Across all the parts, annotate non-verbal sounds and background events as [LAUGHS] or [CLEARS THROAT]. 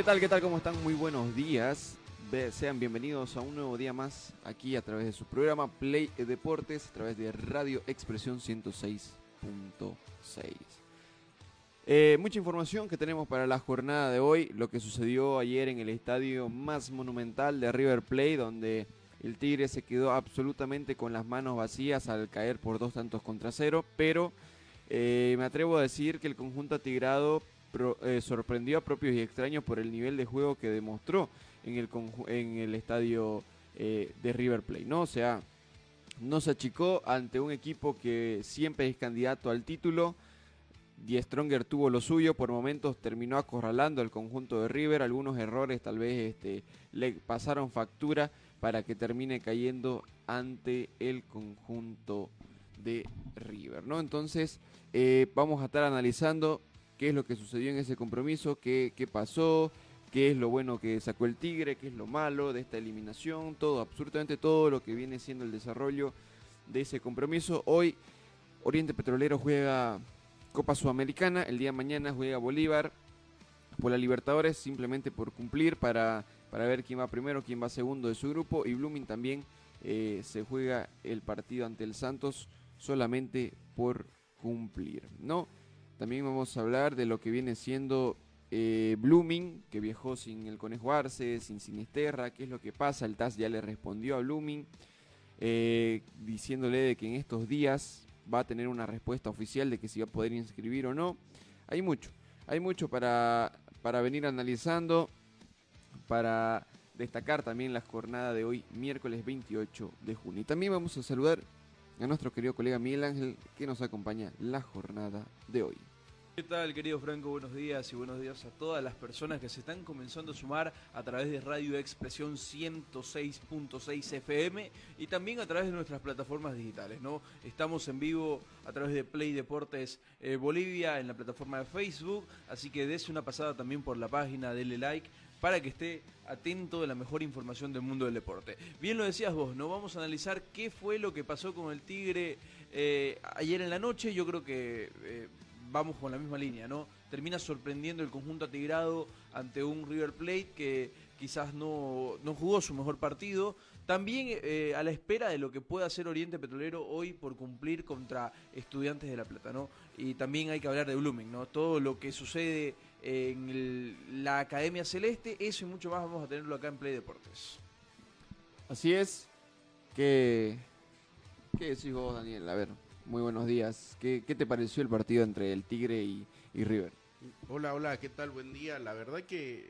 ¿Qué tal? ¿Qué tal? ¿Cómo están? Muy buenos días. Sean bienvenidos a un nuevo día más aquí a través de su programa Play Deportes, a través de Radio Expresión 106.6. Eh, mucha información que tenemos para la jornada de hoy, lo que sucedió ayer en el estadio más monumental de River Plate, donde el Tigre se quedó absolutamente con las manos vacías al caer por dos tantos contra cero, pero eh, me atrevo a decir que el conjunto atigrado eh, sorprendió a propios y extraños por el nivel de juego que demostró en el, en el estadio eh, de River Plate, ¿no? O sea, no se achicó ante un equipo que siempre es candidato al título. Die Stronger tuvo lo suyo, por momentos terminó acorralando al conjunto de River, algunos errores tal vez este, le pasaron factura para que termine cayendo ante el conjunto de River, ¿no? Entonces, eh, vamos a estar analizando qué es lo que sucedió en ese compromiso, qué, qué pasó, qué es lo bueno que sacó el Tigre, qué es lo malo de esta eliminación, todo, absolutamente todo lo que viene siendo el desarrollo de ese compromiso. Hoy Oriente Petrolero juega Copa Sudamericana, el día de mañana juega Bolívar por la Libertadores, simplemente por cumplir para, para ver quién va primero, quién va segundo de su grupo, y Blooming también eh, se juega el partido ante el Santos solamente por cumplir, ¿no? También vamos a hablar de lo que viene siendo eh, Blooming, que viajó sin el Conejo Arce, sin Sinisterra, qué es lo que pasa, el TAS ya le respondió a Blooming, eh, diciéndole de que en estos días va a tener una respuesta oficial de que si va a poder inscribir o no. Hay mucho, hay mucho para, para venir analizando, para destacar también la jornada de hoy, miércoles 28 de junio. Y también vamos a saludar a nuestro querido colega Miguel Ángel, que nos acompaña la jornada de hoy. ¿Qué tal, querido Franco? Buenos días y buenos días a todas las personas que se están comenzando a sumar a través de Radio Expresión 106.6 FM y también a través de nuestras plataformas digitales, ¿no? Estamos en vivo a través de Play Deportes eh, Bolivia en la plataforma de Facebook, así que des una pasada también por la página, dele like para que esté atento de la mejor información del mundo del deporte. Bien lo decías vos, ¿no? Vamos a analizar qué fue lo que pasó con el Tigre eh, ayer en la noche. Yo creo que eh, vamos con la misma línea, ¿no? Termina sorprendiendo el conjunto atigrado ante un River Plate que quizás no, no jugó su mejor partido. También eh, a la espera de lo que pueda hacer Oriente Petrolero hoy por cumplir contra Estudiantes de La Plata, ¿no? Y también hay que hablar de Blooming, ¿no? Todo lo que sucede en la Academia Celeste, eso y mucho más vamos a tenerlo acá en Play Deportes. Así es. ¿Qué, qué decís vos, Daniel? A ver, muy buenos días. ¿Qué, qué te pareció el partido entre el Tigre y, y River? Hola, hola, ¿qué tal? Buen día. La verdad que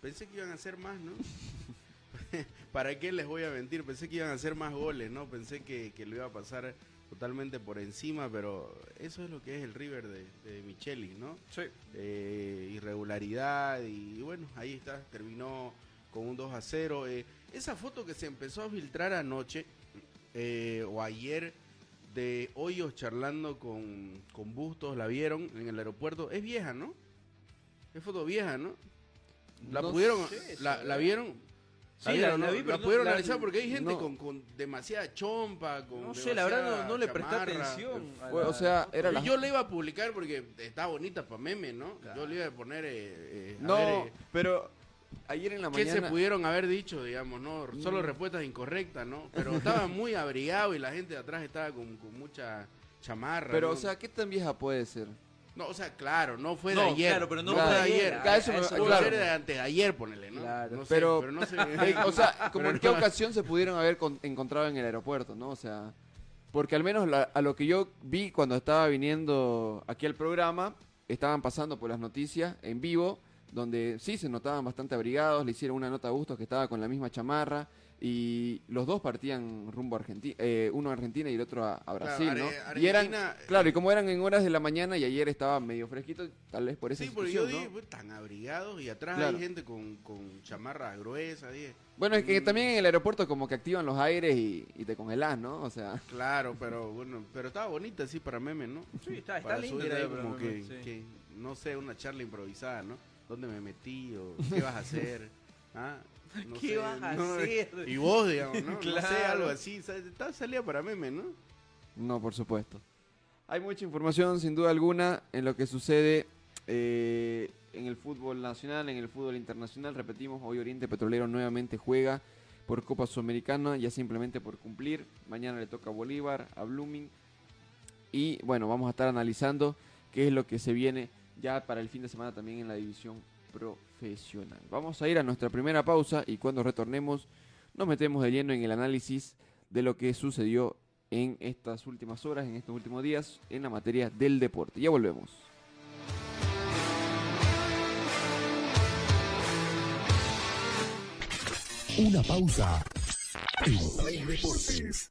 pensé que iban a hacer más, ¿no? [LAUGHS] ¿Para qué les voy a mentir? Pensé que iban a hacer más goles, ¿no? Pensé que, que lo iba a pasar totalmente por encima, pero eso es lo que es el River de, de Micheli, ¿no? Sí. Eh, irregularidad y bueno, ahí está, terminó con un 2 a 0. Eh, esa foto que se empezó a filtrar anoche eh, o ayer de Hoyos charlando con, con Bustos, la vieron en el aeropuerto, es vieja, ¿no? Es foto vieja, ¿no? La No pudieron, sé, la, la vieron. Sí, la, la- vieron, la ¿no? vi, pero La no- pudieron la- analizar porque hay gente no. con, con demasiada chompa, con No sé, la verdad no, no le presté atención. Fue- la o sea, era Y la- yo le iba a publicar porque está bonita para meme, ¿no? Claro. Yo le iba a poner. eh, eh, a No, ver, eh, pero ayer en la ¿Qué mañana... se pudieron haber dicho, digamos, no? Solo Mm. respuestas incorrectas, ¿no? Pero estaba muy abrigado y la gente de atrás estaba con, con mucha chamarra. Pero, ¿no? o sea, ¿qué tan vieja puede ser? No, o sea, claro, no fue No, de ayer. claro, pero no fue fue de ayer. ayer. Eso puede claro. ser de antes de ayer, ponele, ¿no? Claro. No sé, Pero- pero no sé. [LAUGHS] Eh, o sea, [LAUGHS] como Pero en qué no- ocasión se pudieron haber con- encontrado en el aeropuerto, ¿no? O sea, porque al menos la- a lo que yo vi cuando estaba viniendo aquí al programa, estaban pasando por las noticias en vivo, donde sí se notaban bastante abrigados, le hicieron una nota a Bustos que estaba con la misma chamarra, y los dos partían rumbo a Argentina, eh, uno a Argentina y el otro a, a Brasil, Claro, ¿no? Are- y eran, Argentina- claro, y como eran en horas de la mañana y ayer estaba medio fresquito, tal vez por esa Sí, porque yo situación, dije, ¿no? pues, tan abrigados y atrás Claro. hay gente con, con chamarras gruesas. Dije, Bueno, es que Mm. también en el aeropuerto como que activan los aires y, y te congelás, ¿no? O sea, claro, pero bueno, pero estaba bonita así para memes, ¿no? Sí, está, está para ahí idea, como que, sí. que, no sé, una charla improvisada, ¿no? ¿Dónde me metí o qué vas a [LAUGHS] hacer? ¿Ah? No ¿Qué sé, vas a no, hacer? Y vos, digamos, ¿no? [LAUGHS] No sé, Claro. algo así. salía para memes, ¿no? no, por supuesto. Hay mucha información, sin duda alguna, en lo que sucede eh, en el fútbol nacional, en el fútbol internacional. Repetimos, hoy Oriente Petrolero nuevamente juega por Copa Sudamericana, ya simplemente por cumplir. Mañana le toca a Bolívar, a Blooming. Y bueno, vamos a estar analizando qué es lo que se viene ya para el fin de semana también en la división profesional. Vamos a ir a nuestra primera pausa y cuando retornemos nos metemos de lleno en el análisis de lo que sucedió en estas últimas horas, en estos últimos días, en la materia del deporte. Ya volvemos. Una pausa. En Deportes.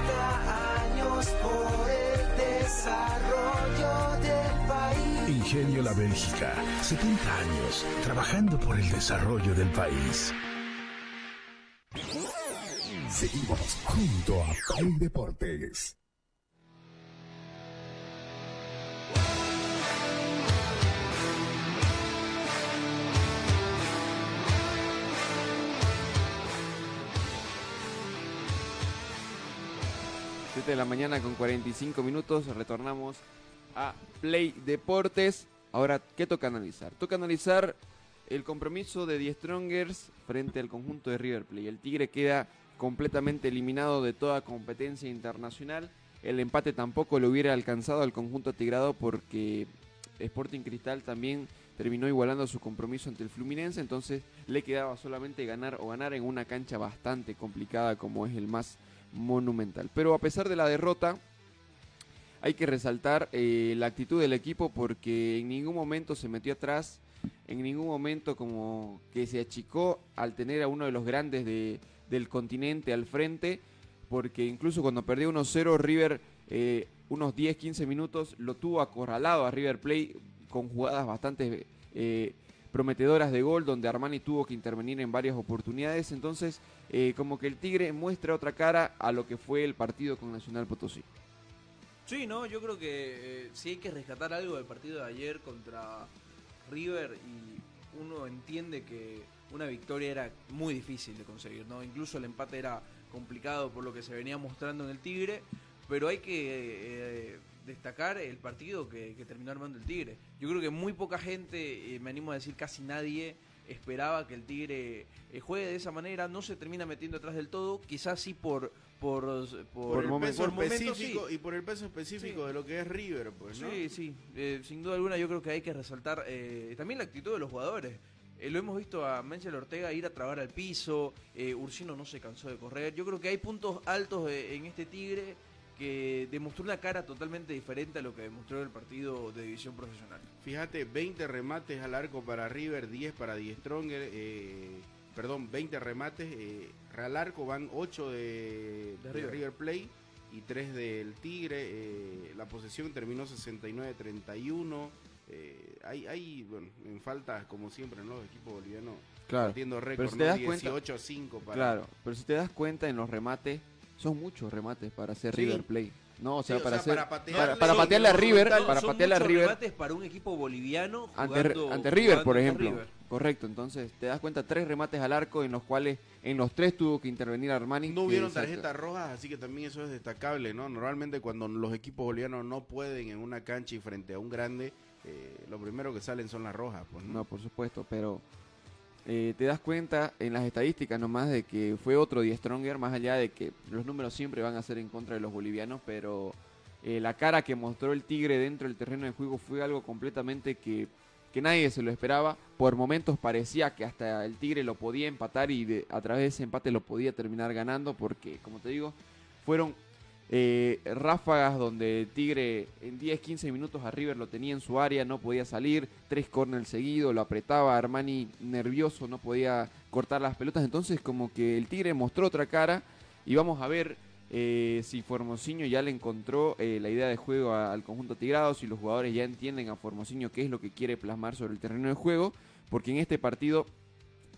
Ingenio La Bélgica, 70 años trabajando por el desarrollo del país. Seguimos junto a Play Deportes. Siete de la mañana con 45 minutos, retornamos a Play Deportes. Ahora, ¿qué toca analizar? Toca analizar el compromiso de Die Strongers frente al conjunto de River Plate. El Tigre queda completamente eliminado de toda competencia internacional. El empate tampoco lo hubiera alcanzado al conjunto tigrado porque Sporting Cristal también terminó igualando su compromiso ante el Fluminense, entonces le quedaba solamente ganar o ganar en una cancha bastante complicada como es el más monumental. Pero a pesar de la derrota, hay que resaltar eh, la actitud del equipo porque en ningún momento se metió atrás, en ningún momento como que se achicó al tener a uno de los grandes de- del continente al frente, porque incluso cuando perdió 1-0 River eh, unos 10-15 minutos lo tuvo acorralado a River Plate con jugadas bastante eh, prometedoras de gol donde Armani tuvo que intervenir en varias oportunidades, entonces como que el Tigre muestra otra cara a lo que fue el partido con Nacional Potosí. Sí, no, yo creo que eh, sí hay que rescatar algo del partido de ayer contra River y uno entiende que una victoria era muy difícil de conseguir, ¿no? Incluso el empate era complicado por lo que se venía mostrando en el Tigre, pero hay que eh, destacar el partido que, que terminó armando el Tigre. Yo creo que muy poca gente, eh, me animo a decir casi nadie, esperaba que el Tigre eh, juegue de esa manera, no se termina metiendo atrás del todo, quizás sí por... Por, por, Por, el momen- peso por específico sí. y por el peso específico Sí. de lo que es River, pues, ¿no? Sí, sí, eh, sin duda alguna yo creo que hay que resaltar eh, también la actitud de los jugadores. Eh, lo hemos visto a Menchel Ortega ir a trabar al piso, eh, Ursino no se cansó de correr. Yo creo que hay puntos altos en este Tigre que demostró una cara totalmente diferente a lo que demostró en el partido de división profesional. Fíjate, 20 remates al arco para River, 10 para Die Stronger, eh, perdón, 20 remates eh, al arco, van 8 de, De de River. Play y 3 del Tigre. eh, la posesión terminó 69-31. Eh, hay, hay, bueno, en faltas, como siempre, ¿no? Los equipos bolivianos Claro. batiendo Pero récord, si te ¿no? das cuenta- 18-5 para... Claro, pero si te das cuenta en los remates, son muchos remates para hacer Sí. River Plate. No, o Sí, sea, o para sea, hacer para patearle- para, para Sí, patearle a River, para Son patearle a River remates para un equipo boliviano ante, jugando, ante River, por ejemplo. River. Correcto, entonces te das cuenta tres remates al arco en los cuales en los tres tuvo que intervenir Armani. No hubieron tarjetas rojas, así que también eso es destacable, ¿no? Normalmente cuando los equipos bolivianos no pueden en una cancha y frente a un grande, eh, lo primero que salen son las rojas, pues, ¿no? No, por supuesto, pero eh, te das cuenta en las estadísticas nomás de que fue otro Die Stronger, más allá de que los números siempre van a ser en contra de los bolivianos, pero eh, la cara que mostró el Tigre dentro del terreno de juego fue algo completamente que, que nadie se lo esperaba. Por momentos parecía que hasta el Tigre lo podía empatar y de- a través de ese empate lo podía terminar ganando, porque, como te digo, fueron eh, ráfagas donde Tigre en 10-15 minutos a River lo tenía en su área, no podía salir, tres corners seguidos, lo apretaba, Armani nervioso, no podía cortar las pelotas, entonces como que el Tigre mostró otra cara y vamos a ver eh, si Formosinho ya le encontró eh, la idea de juego al conjunto tigrado, si los jugadores ya entienden a Formosinho qué es lo que quiere plasmar sobre el terreno de juego, porque en este partido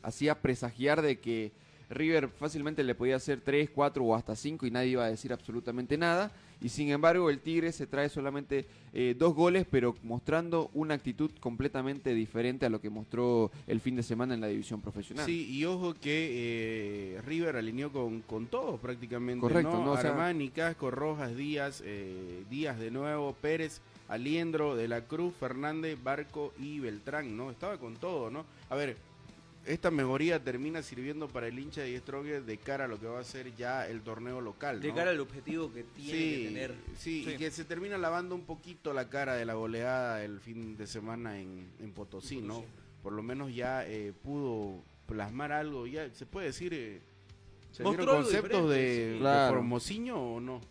hacía presagiar de que River fácilmente le podía hacer 3, 4 o hasta 5 y nadie iba a decir absolutamente nada. Y sin embargo el Tigre se trae solamente eh, dos goles, pero mostrando una actitud completamente diferente a lo que mostró el fin de semana en la división profesional. Sí, y ojo que eh, River alineó con, con todos prácticamente, Correcto, ¿no? ¿no? O sea- Armani, Casco, Rojas, Díaz, eh, Díaz de nuevo, Pérez, Aliendro, De la Cruz, Fernández, Barco y Beltrán, ¿no? Estaba con todo, ¿no? A ver, esta mejoría termina sirviendo para el hincha de Stroger de cara a lo que va a ser ya el torneo local, De cara al objetivo que tiene sí, que tener. sí, Sí. y que se termina lavando un poquito la cara de la goleada el fin de semana en, en Potosí, ¿no? Por lo menos ya eh, pudo plasmar algo, ya se puede decir, eh, ¿se conceptos de, sí. de Claro. Formosinho o no?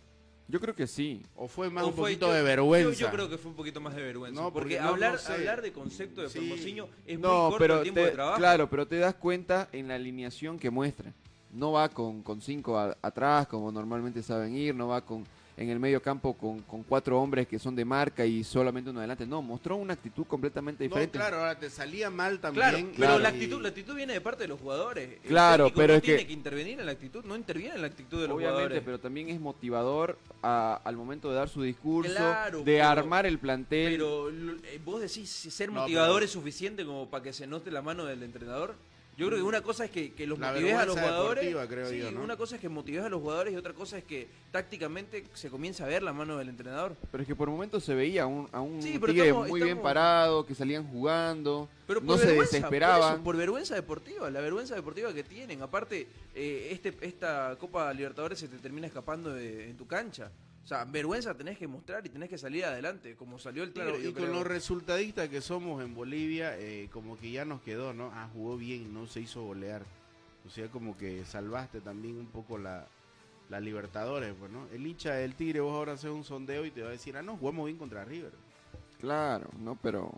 Yo creo que sí. ¿O fue más O un fue- poquito yo- de yo- vergüenza? Yo, creo que fue un poquito más de vergüenza. No, porque, porque no- hablar, no sé. hablar de concepto de Sí. Formosinho es muy No, corto pero el tiempo te- de trabajo. claro, pero te das cuenta en la alineación que muestra. No va con, con cinco a- atrás como normalmente saben ir, no va con en el medio campo con, con cuatro hombres que son de marca y solamente uno adelante. No, mostró una actitud completamente No, diferente. claro, ahora te salía mal Claro, también. pero claro. la y- actitud, la actitud viene de parte de los jugadores. Claro, pero no es que- tiene que intervenir en la actitud, no interviene en la actitud de los Obviamente, jugadores. pero también es motivador a- al momento de dar su discurso, Claro, de pero- armar el plantel. Pero eh, vos decís ser No, motivador pero- es suficiente como para que se note la mano del entrenador. Yo creo que una cosa es que, que los La motives a los jugadores. creo sí, yo, ¿no? una cosa es que motives a los jugadores y otra cosa es que tácticamente se comienza a ver la mano del entrenador. Pero es que por momentos se veía a un, a un Sí, pero Tigre estamos- muy bien parado, que salían jugando, Pero no por se vergüenza, desesperaban. Por, eso, por vergüenza deportiva, la vergüenza deportiva que tienen. Aparte, eh, este, esta Copa Libertadores se te termina escapando de- en tu cancha. O sea, vergüenza tenés que mostrar y tenés que salir adelante, como salió el Tigre. Claro, yo y con creo. los resultadistas que somos en Bolivia, eh, como que ya nos quedó, ¿no? Ah, jugó bien, no se hizo golear. O sea, como que salvaste también un poco la, la Libertadores, pues, ¿no? El hincha del Tigre, vos ahora haces un sondeo y te va a decir, ah, no, jugamos bien contra River. Claro, no, pero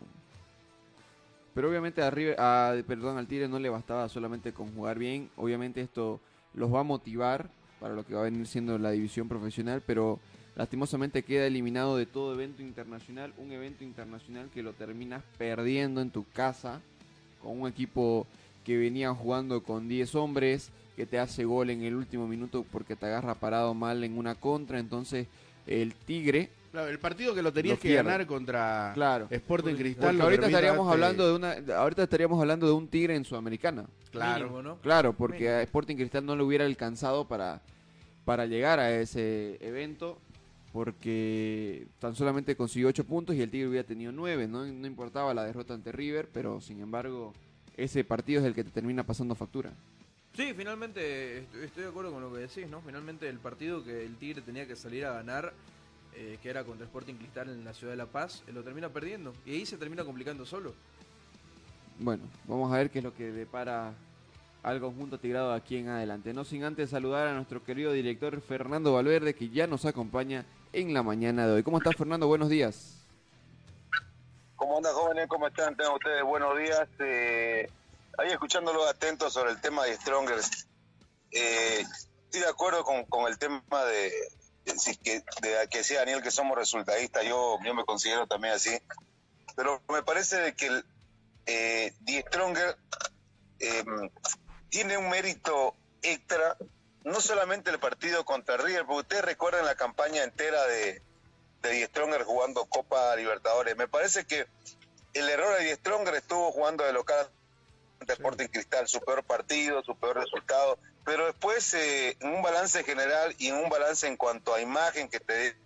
pero obviamente a River- a- perdón, al Tigre no le bastaba solamente con jugar bien. Obviamente esto los va a motivar para lo que va a venir siendo la división profesional, pero lastimosamente queda eliminado de todo evento internacional, un evento internacional que lo terminas perdiendo en tu casa con un equipo que venía jugando con 10 hombres, que te hace gol en el último minuto porque te agarra parado mal en una contra, entonces el Tigre Claro, el partido que lo tenías Lo que ganar contra Claro. Sporting Cristal. Porque lo ahorita estaríamos darte- hablando de una, ahorita estaríamos hablando de un Tigre en Sudamericana. Claro. Mínimo, ¿no? Claro, porque Mínimo. a Sporting Cristal no le hubiera alcanzado para, para llegar a ese evento, porque tan solamente consiguió 8 puntos y el Tigre hubiera tenido 9, ¿no? No importaba la derrota ante River, pero sin embargo, ese partido es el que te termina pasando factura. Sí, finalmente est- estoy de acuerdo con lo que decís, ¿no? Finalmente el partido que el Tigre tenía que salir a ganar, eh, que era contra Sporting Cristal en la ciudad de La Paz, eh, lo termina perdiendo. Y ahí se termina complicando solo. Bueno, vamos a ver qué es lo que depara al conjunto tigrado de aquí en adelante. No sin antes saludar a nuestro querido director Fernando Valverde, que ya nos acompaña en la mañana de hoy. ¿Cómo estás, Fernando? Buenos días. ¿Cómo andan jóvenes? ¿Cómo están? Tengan ustedes buenos días. Eh, ahí escuchándolos atentos sobre el tema de Strongers. Eh, estoy de acuerdo con, con el tema de, que, de que sea Daniel que somos resultadistas. Yo, yo me considero también así. Pero me parece de que el eh, Die Stronger eh, tiene un mérito extra no solamente el partido contra River, porque ustedes recuerdan la campaña entera de, de Die Stronger jugando Copa Libertadores. Me parece que el error de Die Stronger estuvo jugando de local ante Sporting Cristal, su peor partido, su peor resultado, pero después eh, en un balance general y en un balance en cuanto a imagen que te dé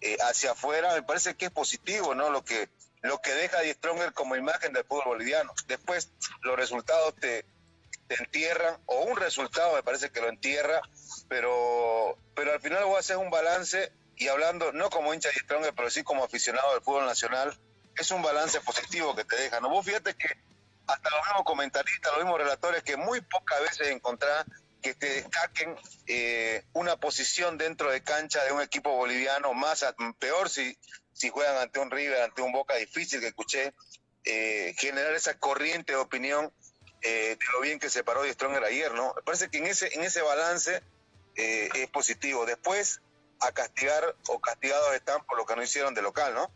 eh, hacia afuera, me parece que es positivo, ¿no? Lo que lo que deja Die Stronger como imagen del fútbol boliviano. Después los resultados te, entierran, o un resultado me parece que lo entierra, pero, pero al final voy a hacer un balance y hablando no como hincha de Stronger, pero sí como aficionado del fútbol nacional, es un balance positivo que te deja. ¿no? Vos fíjate que hasta los mismos comentaristas, los mismos relatores, que muy pocas veces encontrás que te destaquen eh, una posición dentro de cancha de un equipo boliviano, más a- peor si, si juegan ante un River, ante un Boca difícil que escuché, eh, generar esa corriente de opinión eh, de lo bien que se paró de Stronger ayer, ¿no? Me parece que en ese, en ese balance eh, es positivo. Después, a castigar o castigados están por lo que no hicieron de local, ¿no?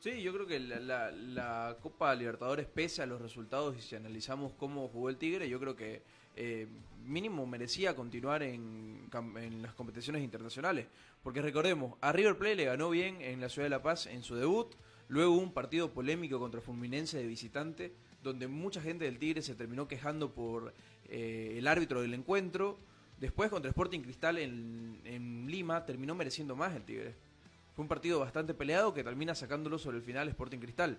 Sí, yo creo que la, Copa Libertadores, pese a los resultados y si analizamos cómo jugó el Tigre, yo creo que eh, mínimo merecía continuar en, en las competiciones internacionales. Porque recordemos, a River Plate le ganó bien en la Ciudad de La Paz en su debut, luego un partido polémico contra Fulminense de visitante, donde mucha gente del Tigre se terminó quejando por eh, el árbitro del encuentro. Después contra Sporting Cristal en, en Lima terminó mereciendo más el Tigre. Fue un partido bastante peleado que termina sacándolo sobre el final Sporting Cristal.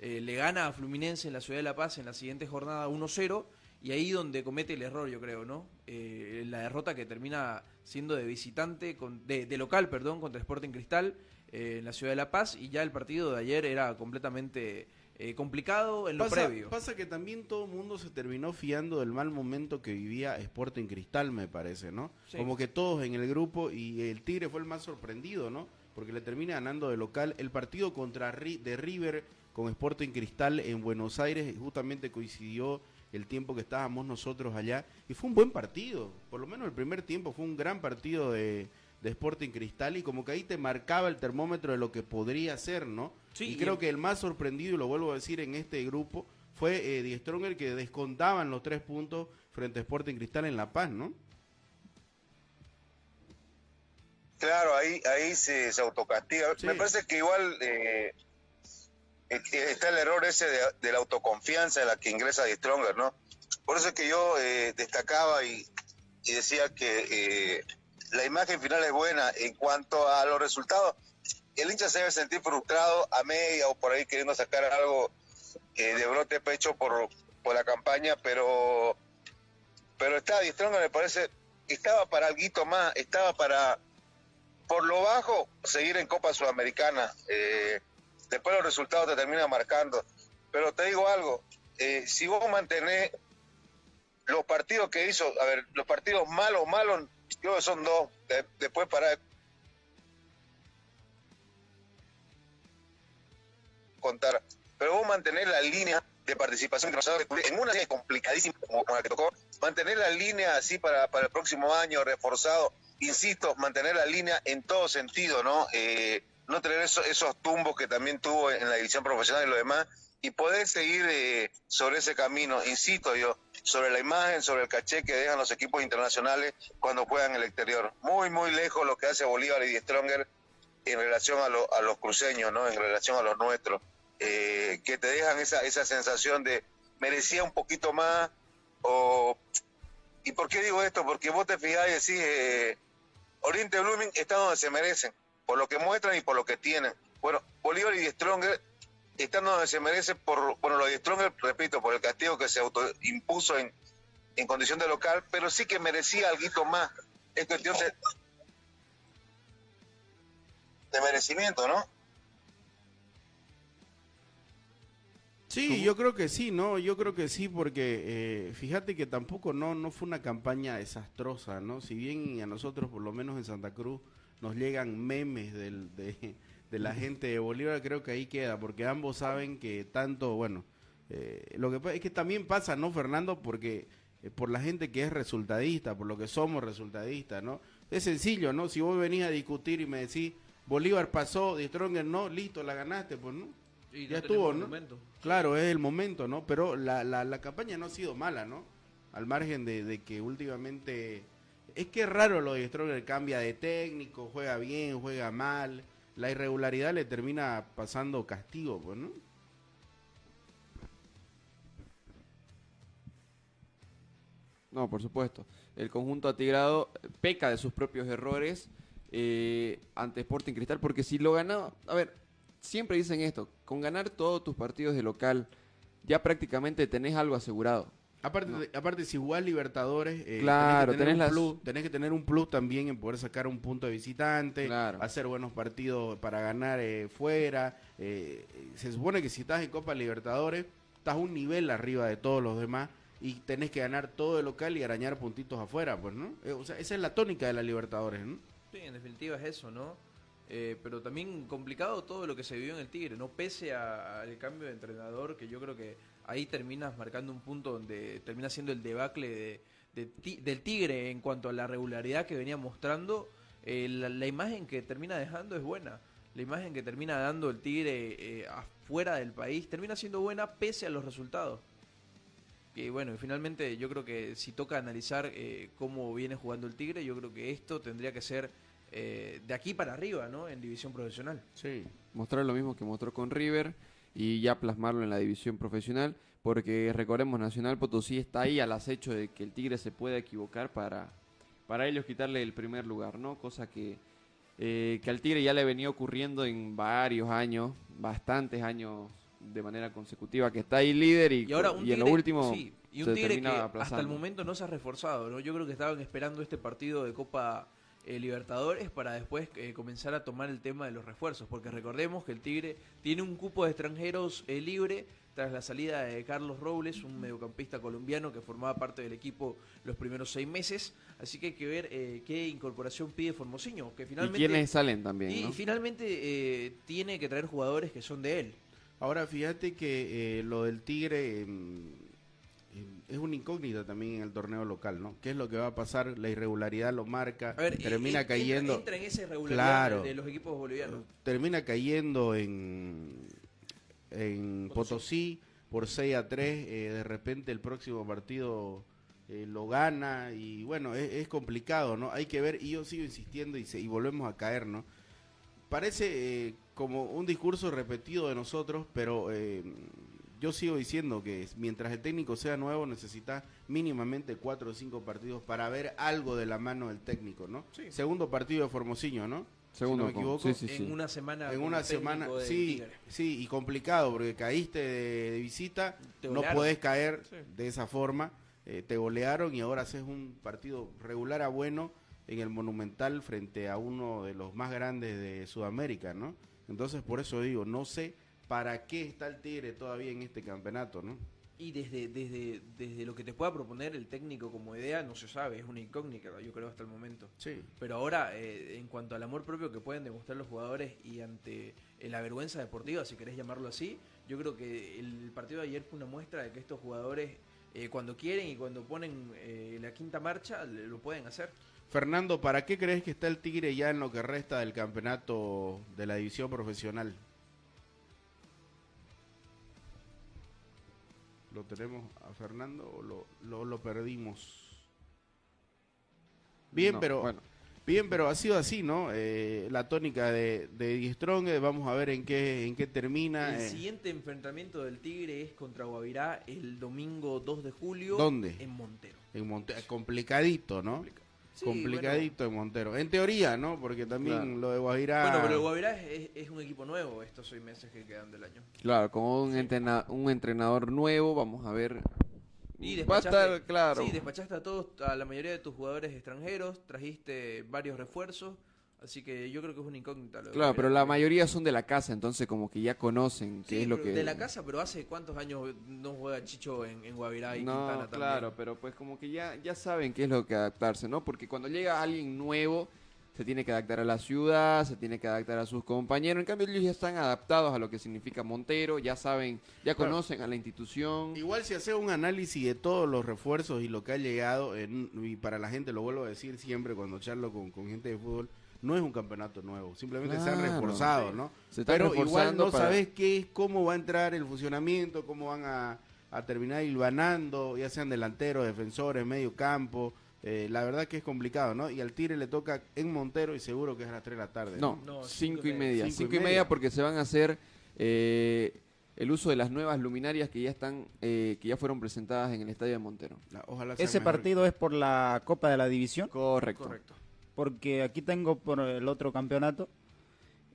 Eh, le gana a Fluminense en la Ciudad de La Paz en la siguiente jornada 1-0 y ahí donde comete el error, yo creo, ¿no? Eh, la derrota que termina siendo de visitante, con, de, de local, perdón, contra Sporting Cristal eh, en la Ciudad de La Paz y ya el partido de ayer era completamente eh, complicado en lo Pasa, previo. pasa que también todo el mundo se terminó fiando del mal momento que vivía Sporting Cristal, me parece, ¿no? Sí. Como que todos en el grupo y el Tigre fue el más sorprendido, ¿no? Porque le termina ganando de local. El partido contra Ri- de River con Sporting Cristal en Buenos Aires justamente coincidió el tiempo que estábamos nosotros allá y fue un buen partido. Por lo menos el primer tiempo fue un gran partido de, de Sporting Cristal y como que ahí te marcaba el termómetro de lo que podría ser, ¿no? Sí, y y- creo que el más sorprendido, y lo vuelvo a decir en este grupo, fue eh, Die Stronger que descontaban los tres puntos frente a Sporting Cristal en La Paz, ¿no? Claro, ahí, ahí se, se autocastiga. Sí. Me parece que igual eh, está el error ese de, de la autoconfianza en la que ingresa Die Stronger, ¿no? Por eso es que yo eh, destacaba y, decía que eh, la imagen final es buena. En cuanto a los resultados, el hincha se debe sentir frustrado a media o por ahí queriendo sacar algo eh, de brote pecho por, la campaña, pero pero está Die Stronger, me parece, estaba para algo más, estaba para por lo bajo, seguir en Copa Sudamericana. Eh, después los resultados te terminan marcando. Pero te digo algo, eh, si vos mantenés los partidos que hizo, a ver, los partidos malos, malos, creo son dos, de- después para contar. Pero vos mantenés la línea de participación que nosotros en una serie complicadísima como la que tocó, mantener la línea así para, para el próximo año, reforzado, insisto, mantener la línea en todo sentido, ¿no? Eh, no tener eso- esos tumbos que también tuvo en la división profesional y lo demás, y poder seguir eh, sobre ese camino, insisto yo, sobre la imagen, sobre el caché que dejan los equipos internacionales cuando juegan en el exterior. Muy, muy lejos lo que hace Bolívar y Stronger en relación a, a los cruceños, ¿no? En relación a los nuestros, eh, que te dejan esa, esa sensación de merecía un poquito más o... ¿Y por qué digo esto? Porque vos te fijás y decís, eh, Oriente Blooming está donde se merecen, por lo que muestran y por lo que tienen. Bueno, Bolívar y Stronger están donde se merecen por, bueno, lo de Stronger, repito, por el castigo que se autoimpuso en, en condición de local, pero sí que merecía algo más. Es cuestión de, de merecimiento, ¿no? Sí, yo creo que sí, ¿no? Yo creo que sí, porque eh, fíjate que tampoco no, no fue una campaña desastrosa, ¿no? Si bien a nosotros, por lo menos en Santa Cruz, nos llegan memes del, de, de la gente de Bolívar, creo que ahí queda, porque ambos saben que tanto, bueno, eh, lo que es que también pasa, ¿no, Fernando? Porque eh, por la gente que es resultadista, por lo que somos resultadistas, ¿no? Es sencillo, ¿no? Si vos venís a discutir y me decís, Bolívar pasó, de Stronger no, listo, la ganaste, pues no. Y ya no estuvo, ¿no? Claro, es el momento, ¿no? Pero la, la, la campaña no ha sido mala, ¿no? Al margen de, de que últimamente... Es que raro lo de Stronger, cambia de técnico, juega bien, juega mal. La irregularidad le termina pasando castigo, pues, ¿no? No, por supuesto. El conjunto atigrado peca de sus propios errores eh, ante Sporting Cristal, porque si lo ganaba, a ver, siempre dicen esto, con ganar todos tus partidos de local, ya prácticamente tenés algo asegurado. Aparte, de- aparte si jugás Libertadores, eh, Claro, tenés, que tener tenés un las- plus, tenés que tener un plus también en poder sacar un punto de visitante, Claro. hacer buenos partidos para ganar eh, fuera. eh, se supone que si estás en Copa Libertadores, estás un nivel arriba de todos los demás y tenés que ganar todo de local y arañar puntitos afuera, pues, ¿no? Eh, o sea, esa es la tónica de la Libertadores, ¿no? Sí, en definitiva es eso, ¿no? Eh, pero también complicado todo lo que se vivió en el Tigre, ¿no? Pese a- al cambio de entrenador, que yo creo que ahí terminas marcando un punto donde termina siendo el debacle de, Ti- del Tigre en cuanto a la regularidad que venía mostrando. eh, la, la imagen que termina dejando es buena. La imagen que termina dando el Tigre eh, afuera del país termina siendo buena pese a los resultados. Que bueno, y finalmente yo creo que si toca analizar eh, cómo viene jugando el Tigre, yo creo que esto tendría que ser eh, de aquí para arriba, ¿no? En división profesional. Sí. mostrar lo mismo que mostró con River y ya plasmarlo en la división profesional, porque recordemos, Nacional Potosí está ahí al acecho de que el Tigre se pueda equivocar para, para ellos quitarle el primer lugar, ¿no? Cosa que, eh, que al Tigre ya le venía ocurriendo en varios años, bastantes años de manera consecutiva, que está ahí líder y, Y ahora un y en lo Tigre- último sí, y se un Tigre que termina hasta el momento no se ha reforzado, ¿no? Yo creo que estaban esperando este partido de Copa eh, Libertadores para después eh, comenzar a tomar el tema de los refuerzos, porque recordemos que el Tigre tiene un cupo de extranjeros eh, libre tras la salida de Carlos Robles, un mediocampista colombiano que formaba parte del equipo los primeros seis meses, así que hay que ver eh, qué incorporación pide Formosinho, que y finalmente... quiénes salen también, y ¿no? finalmente eh, tiene que traer jugadores que son de él. Ahora fíjate que eh, lo del Tigre em, es una incógnita también en el torneo local, ¿no? ¿Qué es lo que va a pasar? La irregularidad lo marca, A ver, termina cayendo, Entra, entra en esa irregularidad Claro. de los equipos bolivianos. termina cayendo en en Potosí por 6 a 3, eh, de repente el próximo partido eh, lo gana y bueno, es, es complicado, ¿no? Hay que ver y yo sigo insistiendo y, se- y volvemos a caer, ¿no? Parece eh, como un discurso repetido de nosotros, pero yo sigo diciendo que mientras el técnico sea nuevo necesita mínimamente cuatro o cinco partidos para ver algo de la mano del técnico, ¿no? Sí. Segundo partido de Formosinho, ¿no? Segundo si no me equivoco. sí, sí, en sí. una semana. En una semana, sí, Tigre. sí, y complicado porque caíste de, de visita, Te no puedes caer Sí. de esa forma, eh, te golearon y ahora haces un partido regular a bueno en el Monumental frente a uno de los más grandes de Sudamérica, ¿no? Entonces por eso digo, no sé para qué está el Tigre todavía en este campeonato, ¿no? Y desde, desde, desde lo que te pueda proponer el técnico como idea, no se sabe, es una incógnita, yo creo, hasta el momento. Sí. Pero ahora, eh, en cuanto al amor propio que pueden demostrar los jugadores y ante eh, la vergüenza deportiva, si querés llamarlo así, yo creo que el partido de ayer fue una muestra de que estos jugadores, eh, cuando quieren y cuando ponen la quinta marcha, lo pueden hacer. Fernando, ¿para qué crees que está el Tigre ya en lo que resta del campeonato de la división profesional? ¿Lo tenemos a Fernando o lo, lo, lo perdimos? Bien, No, pero bueno. bien, pero ha sido así, ¿no? Eh, la tónica de, de Die Strong, eh, vamos a ver en qué en qué termina. El eh. siguiente enfrentamiento del Tigre es contra Guavirá el domingo 2 de julio. ¿Dónde? En Montero. en Monte complicadito, ¿no? Sí, complicadito en Montero. En teoría, ¿no? Porque también Claro. lo de Guajirá. Bueno, pero el Guavirá es, es- es un equipo nuevo estos seis meses que quedan del año. Claro, con un, entrena- un entrenador nuevo, vamos a ver. Y Va a despachaste- estar, claro. Sí, despachaste a todos, a la mayoría de tus jugadores extranjeros, trajiste varios refuerzos, así que yo creo que es una incógnita. lo de Claro, pero la mayoría son de la casa, entonces como que ya conocen qué Sí, es lo que... de la casa, pero hace cuántos años no juega Chicho en, en Guavirá y No, Quintana también. claro, pero pues como que ya, ya saben qué es lo que adaptarse, ¿no? Porque cuando llega alguien nuevo, se tiene que adaptar a la ciudad, se tiene que adaptar a sus compañeros. En cambio, ellos ya están adaptados a lo que significa Montero, ya saben, ya Claro. conocen a la institución. Igual si hace un análisis de todos los refuerzos y lo que ha llegado, en- y para la gente lo vuelvo a decir siempre cuando charlo con, con gente de fútbol, no es un campeonato nuevo, simplemente se han reforzado, ¿no? Se están Pero igual no para- sabes qué es, cómo va a entrar el funcionamiento, cómo van a, a terminar hilvanando, ya sean delanteros, defensores, medio campo. Eh, la verdad que es complicado, ¿no? Y al Tigre le toca en Montero y seguro que es a las 3 de la tarde. No, No, cinco y media. Cinco y Cinco y media. media porque se van a hacer eh, el uso de las nuevas luminarias que ya están, eh, que ya fueron presentadas en el estadio de Montero. La- Ojalá sea Ese mejor. partido es por la Copa de la División, Correcto. Correcto. Porque aquí tengo por el otro campeonato,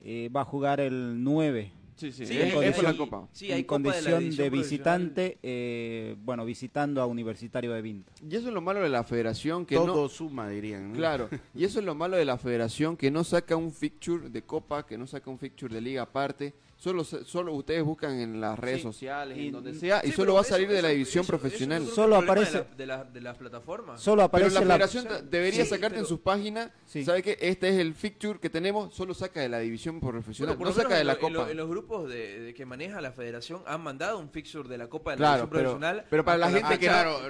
eh, va a jugar el 9 Sí, sí, Sí, hay- la hay- copa. Sí, hay en Copa condición de, visitante, eh, bueno, visitando a Universitario de Vinta. Y eso es lo malo de la federación que Todo no... suma, dirían. ¿no? Claro, [LAUGHS] y eso es lo malo de la federación que no saca un fixture de copa, que no saca un fixture de liga aparte. Solo, se- solo ustedes buscan en las redes Sí. sociales, Y- en donde sea, y solo pero va a eso- salir de la división eso- profesional. eso es Solo aparece- de, la- de, la- de las plataformas. Solo Pero aparece la la, federación debería Sí, sacarte en pero- sus páginas, Sí. ¿sabe qué? Este es el fixture que tenemos, solo saca de la división profesional, Bueno, por no saca de la en, copa. lo- en los grupos de, de que maneja la federación han mandado un fixture de la Copa de la Claro, División pero, Profesional. pero para la gente que claro,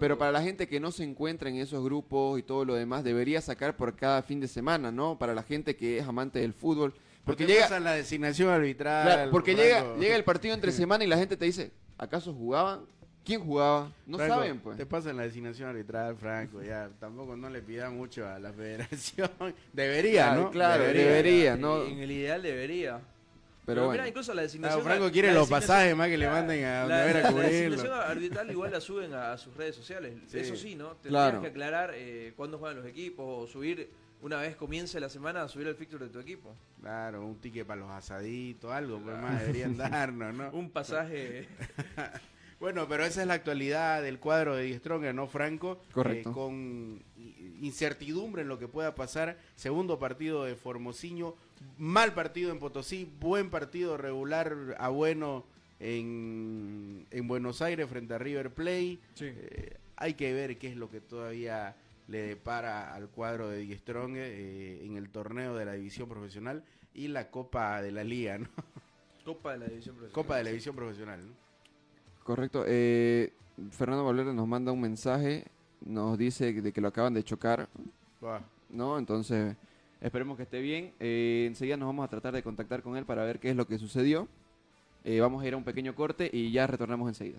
pero para la gente que no se encuentra en esos grupos y todo lo demás, debería sacar por cada fin de semana, ¿no? Para la gente que es amante del fútbol, porque llega, pasa la designación arbitral. claro, porque llega, llega el partido entre semana y la gente te dice, ¿acaso jugaban? ¿Quién jugaba? No Franco, saben, pues. Te pasan la designación arbitral, Franco, ya. Tampoco no le pida mucho a la federación. [LAUGHS] Debería, Claro, ¿no? claro, debería, ¿no? En el ideal debería. Pero mira, bueno. incluso la designación. Franco quiere la los pasajes más que le manden a la- donde ver a la cubrirlo. designación arbitral igual la suben a, a sus redes sociales. Sí. Eso sí, ¿no? Tendrías Claro. que aclarar eh, cuándo juegan los equipos o subir, una vez comience la semana, subir el fixture de tu equipo. Claro, un ticket para los asaditos, algo, pues más deberían darnos, ¿no? [LAUGHS] Un pasaje. [LAUGHS] Bueno, pero esa es la actualidad del cuadro de Die Stronger, ¿no, Franco? Correcto. Eh, con incertidumbre en lo que pueda pasar. Segundo partido de Formosiño, mal partido en Potosí, buen partido regular a bueno en, en Buenos Aires frente a River Play. Eh, hay que ver qué es lo que todavía le depara al cuadro de Die Stronger eh, en el torneo de la división profesional y la Copa de la Liga, ¿no? Copa de la División Profesional. Copa de la división profesional, ¿no? Correcto. Eh, Fernando Valverde nos manda un mensaje, nos dice de que lo acaban de chocar, Va. ¿no? Entonces, esperemos que esté bien. Eh, enseguida nos vamos a tratar de contactar con él para ver qué es lo que sucedió. Eh, vamos a ir a un pequeño corte y ya retornamos enseguida.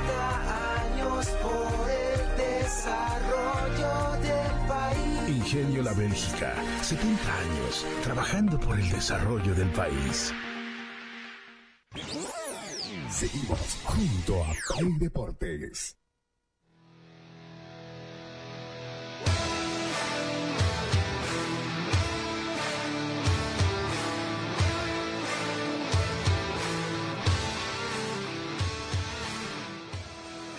Ingenio La Bélgica, 70 años trabajando por el desarrollo del país. Seguimos junto a Play Deportes.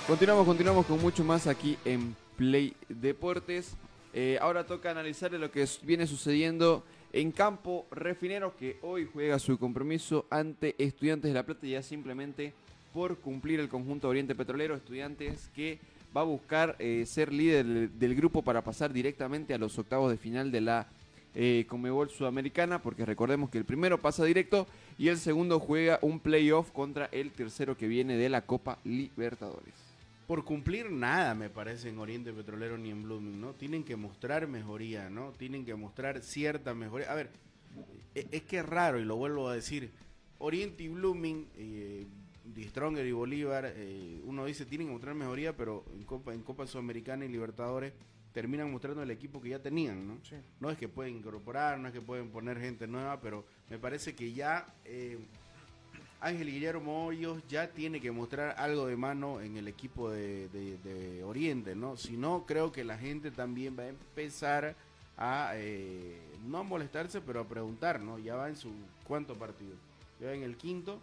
Continuamos, continuamos con mucho más aquí en Play Deportes. Eh, ahora toca analizar lo que viene sucediendo en campo refinero que hoy juega su compromiso ante Estudiantes de La Plata ya simplemente por cumplir el conjunto Oriente Petrolero. Estudiantes que va a buscar eh, ser líder del, grupo para pasar directamente a los octavos de final de la eh, Conmebol Sudamericana, porque recordemos que el primero pasa directo y el segundo juega un playoff contra el tercero que viene de la Copa Libertadores. Por cumplir nada, me parece, en Oriente Petrolero ni en Blooming, ¿no? Tienen que mostrar mejoría, ¿no? Tienen que mostrar cierta mejoría. A ver, e- es que es raro, y lo vuelvo a decir, Oriente y Blooming, eh, Stronger y Bolívar, eh, uno dice tienen que mostrar mejoría, pero en Copa, en Copa Sudamericana y Libertadores terminan mostrando el equipo que ya tenían, ¿no? No es que pueden incorporar, no es que pueden poner gente nueva, pero me parece que ya eh, Ángel Guillermo Hoyos ya tiene que mostrar algo de mano en el equipo de, de- de Oriente, ¿no? Si no, creo que la gente también va a empezar a, eh, no a molestarse, pero a preguntar, ¿no? Ya va en su cuánto partido. Ya va en el quinto,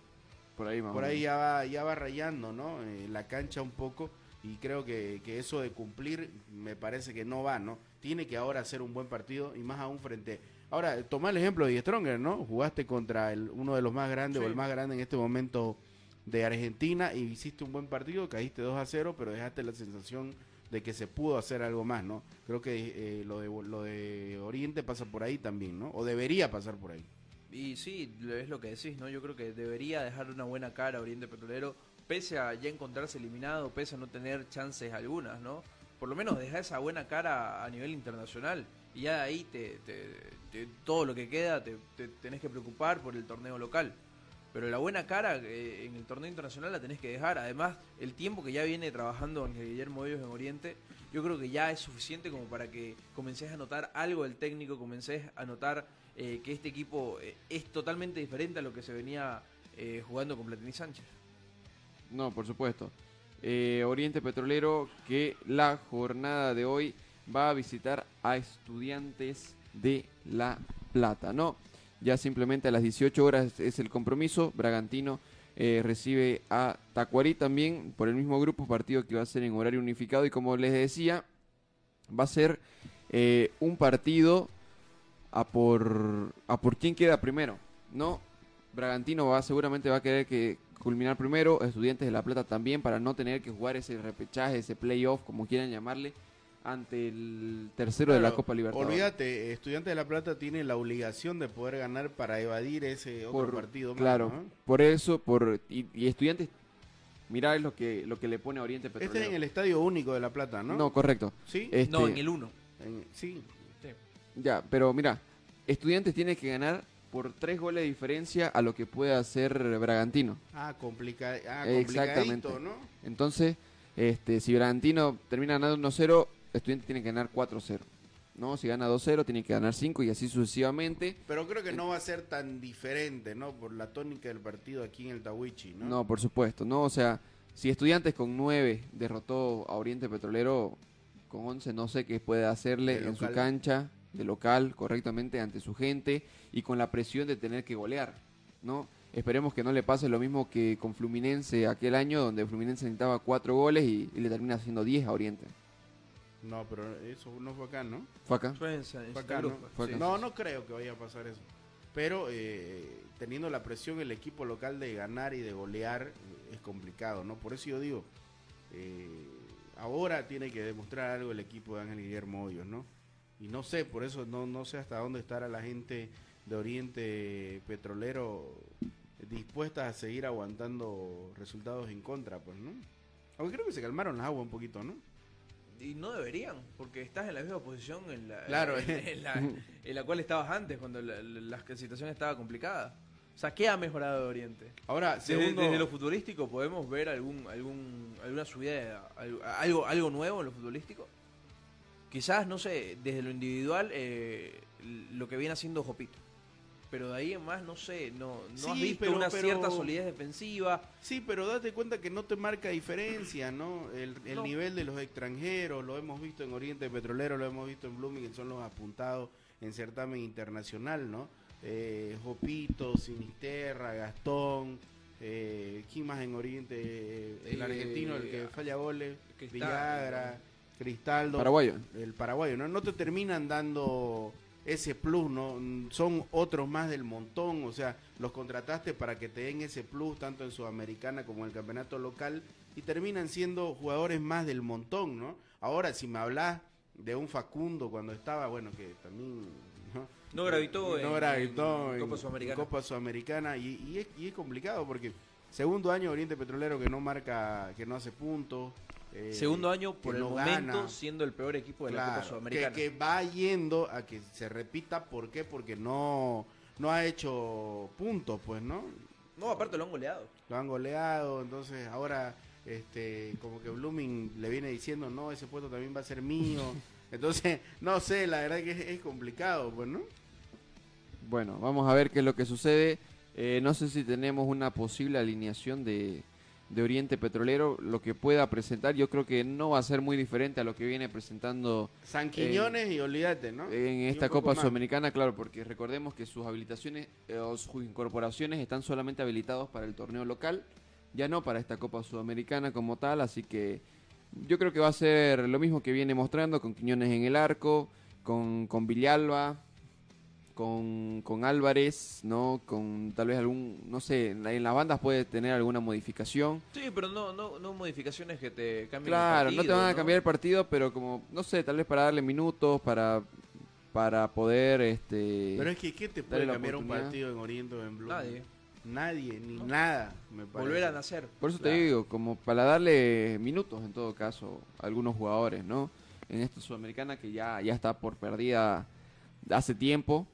Por ahí por ahí ya va, ya va rayando, ¿no? Eh, la cancha un poco y creo que, que eso de cumplir me parece que no va, ¿no? Tiene que ahora hacer un buen partido y más aún frente. Ahora, toma el ejemplo de Stronger, ¿no? Jugaste contra el, uno de los más grandes o el más grande en este momento de Argentina y hiciste un buen partido, caíste 2 a 0, pero dejaste la sensación de que se pudo hacer algo más, ¿no? Creo que eh, lo, de, lo de Oriente pasa por ahí también, ¿no? O debería pasar por ahí. Y sí, es lo que decís, ¿no? Yo creo que debería dejar una buena cara a Oriente Petrolero, pese a ya encontrarse eliminado, pese a no tener chances algunas, ¿no? Por lo menos dejar esa buena cara a nivel internacional. Y ya de ahí te, te- todo lo que queda te, te tenés que preocupar por el torneo local. Pero la buena cara eh, en el torneo internacional la tenés que dejar. Además, el tiempo que ya viene trabajando Ángel Guillermo Hoyos en Oriente, yo creo que ya es suficiente como para que comencés a notar algo del técnico, comencés a notar eh, que este equipo eh, es totalmente diferente a lo que se venía eh, jugando con Platini Sánchez. No, por supuesto. Oriente Petrolero que la jornada de hoy va a visitar a estudiantes de La Plata, ¿no? Ya simplemente a las 18 horas es el compromiso. Bragantino eh, recibe a Tacuarí también por el mismo grupo, partido que va a ser en horario unificado. Y como les decía, va a ser eh, un partido a por, a por quién queda primero, ¿no? Bragantino va seguramente va a querer que culminar primero, Estudiantes de La Plata también para no tener que jugar ese repechaje, ese playoff, como quieran llamarle, ante el tercero de la Copa Libertadores. Olvídate, Estudiantes de La Plata tiene la obligación de poder ganar para evadir ese otro Por- partido. más, claro, ¿no? por eso, por y, y Estudiantes, mirá es lo que lo que le pone a Oriente Petrolero. Este es en el Estadio Único de La Plata, ¿no? ¿no? correcto. ¿Sí? Este, No, en el 1. En- sí. Ya, pero mira, Estudiantes tiene que ganar por tres goles de diferencia a lo que puede hacer Bragantino. Ah, complica, ah, Exactamente. complicadito, ¿no? Entonces, este, si Bragantino termina ganando 1-0, Estudiantes tiene que ganar 4-0. ¿no? Si gana 2-0, tiene que ganar 5 y así sucesivamente. Pero creo que no va a ser tan diferente, ¿no? Por la tónica del partido aquí en el Tawichi, ¿no? No, por supuesto, ¿no? O sea, si Estudiantes con 9 derrotó a Oriente Petrolero, con 11 no sé qué puede hacerle en su cancha, de local, correctamente, ante su gente y con la presión de tener que golear, ¿no? Esperemos que no le pase lo mismo que con Fluminense aquel año, donde Fluminense necesitaba 4 goles y, y le termina haciendo 10 a Oriente. No, pero eso no fue acá, ¿no? ¿Fue acá? Fue en San- en Fue Santa acá, Cruz, ¿no? Fue sí. acá. No, no creo que vaya a pasar eso. Pero eh, teniendo la presión el equipo local de ganar y de golear eh, es complicado, ¿no? Por eso yo digo, eh, ahora tiene que demostrar algo el equipo de Ángel Guillermo Hoyos, ¿no? Y no sé, por eso no, no sé hasta dónde estará la gente de Oriente Petrolero dispuesta a seguir aguantando resultados en contra, pues, ¿no? Aunque creo que se calmaron las aguas un poquito, ¿no? Y no deberían, porque estás en la misma posición en la, Claro. en, [LAUGHS] en la, en la cual estabas antes, cuando la, situación estaba complicada. O sea, ¿qué ha mejorado de Oriente? Ahora, Desde, segundo... desde lo futbolístico, ¿podemos ver algún, algún, alguna subida, de- algo, algo, algo nuevo en lo futbolístico? Quizás, no sé, desde lo individual, eh, lo que viene haciendo Jopito. Pero de ahí en más, no sé, no, no has Sí, visto pero- una pero- cierta solidez defensiva. Sí, pero date cuenta que no te marca diferencia, ¿no? El, el No. nivel de los extranjeros, lo hemos visto en Oriente Petrolero, lo hemos visto en Blooming, que son los apuntados en certamen internacional, ¿no? Eh, Jopito, Sinisterra, Gastón, eh, ¿quién más en Oriente? Eh, el Eh, argentino, el que falla goles, Villagra, Cristaldo. Paraguayo. El paraguayo, ¿no? No te terminan dando ese plus, ¿no? Son otros más del montón, o sea, los contrataste para que te den ese plus tanto en Sudamericana como en el campeonato local y terminan siendo jugadores más del montón, ¿no? Ahora, si me hablas de un Facundo cuando estaba, bueno, que también... No, No gravitó no en- gravitó en en Copa Sudamericana. Copa Sudamericana y, y es, y es complicado porque segundo año Oriente Petrolero que no marca, que no hace puntos. Eh, Segundo año, por que el no momento, gana. siendo el peor equipo de la Claro, Copa Sudamericana. Que, que va yendo a que se repita, ¿por qué? Porque no, no ha hecho puntos, pues, ¿no? No, aparte lo han goleado. Lo han goleado, entonces ahora este como que Blooming le viene diciendo, no, ese puesto también va a ser mío. [LAUGHS] Entonces, no sé, la verdad que es, es complicado, pues, ¿no? Bueno, vamos a ver qué es lo que sucede. Eh, no sé si tenemos una posible alineación de, de Oriente Petrolero, lo que pueda presentar. Yo creo que no va a ser muy diferente a lo que viene presentando San Quiñones y olvídate, ¿no? en Y esta Copa. Sudamericana, claro, porque recordemos que sus habilitaciones eh, o sus incorporaciones están solamente habilitados para el torneo local, ya no para esta Copa Sudamericana como tal, así que yo creo que va a ser lo mismo que viene mostrando con Quiñones en el arco, con, con Villalba, con, con Álvarez, ¿no? Con tal vez algún, no sé, en, la- en las bandas puede tener alguna modificación. Sí, pero no, no, no modificaciones que te cambien Claro, el no te partido, van a cambiar el partido, pero como, no sé, tal vez para darle minutos, para, para poder, este... Pero es que, ¿qué te puede cambiar un partido en Oriente o en Blue? Nadie. Nadie, ni nada, me parece. Volver a nacer. Por eso Claro. te digo, como para darle minutos en todo caso a algunos jugadores, ¿no? En esta sudamericana que ya, ya está por perdida hace tiempo.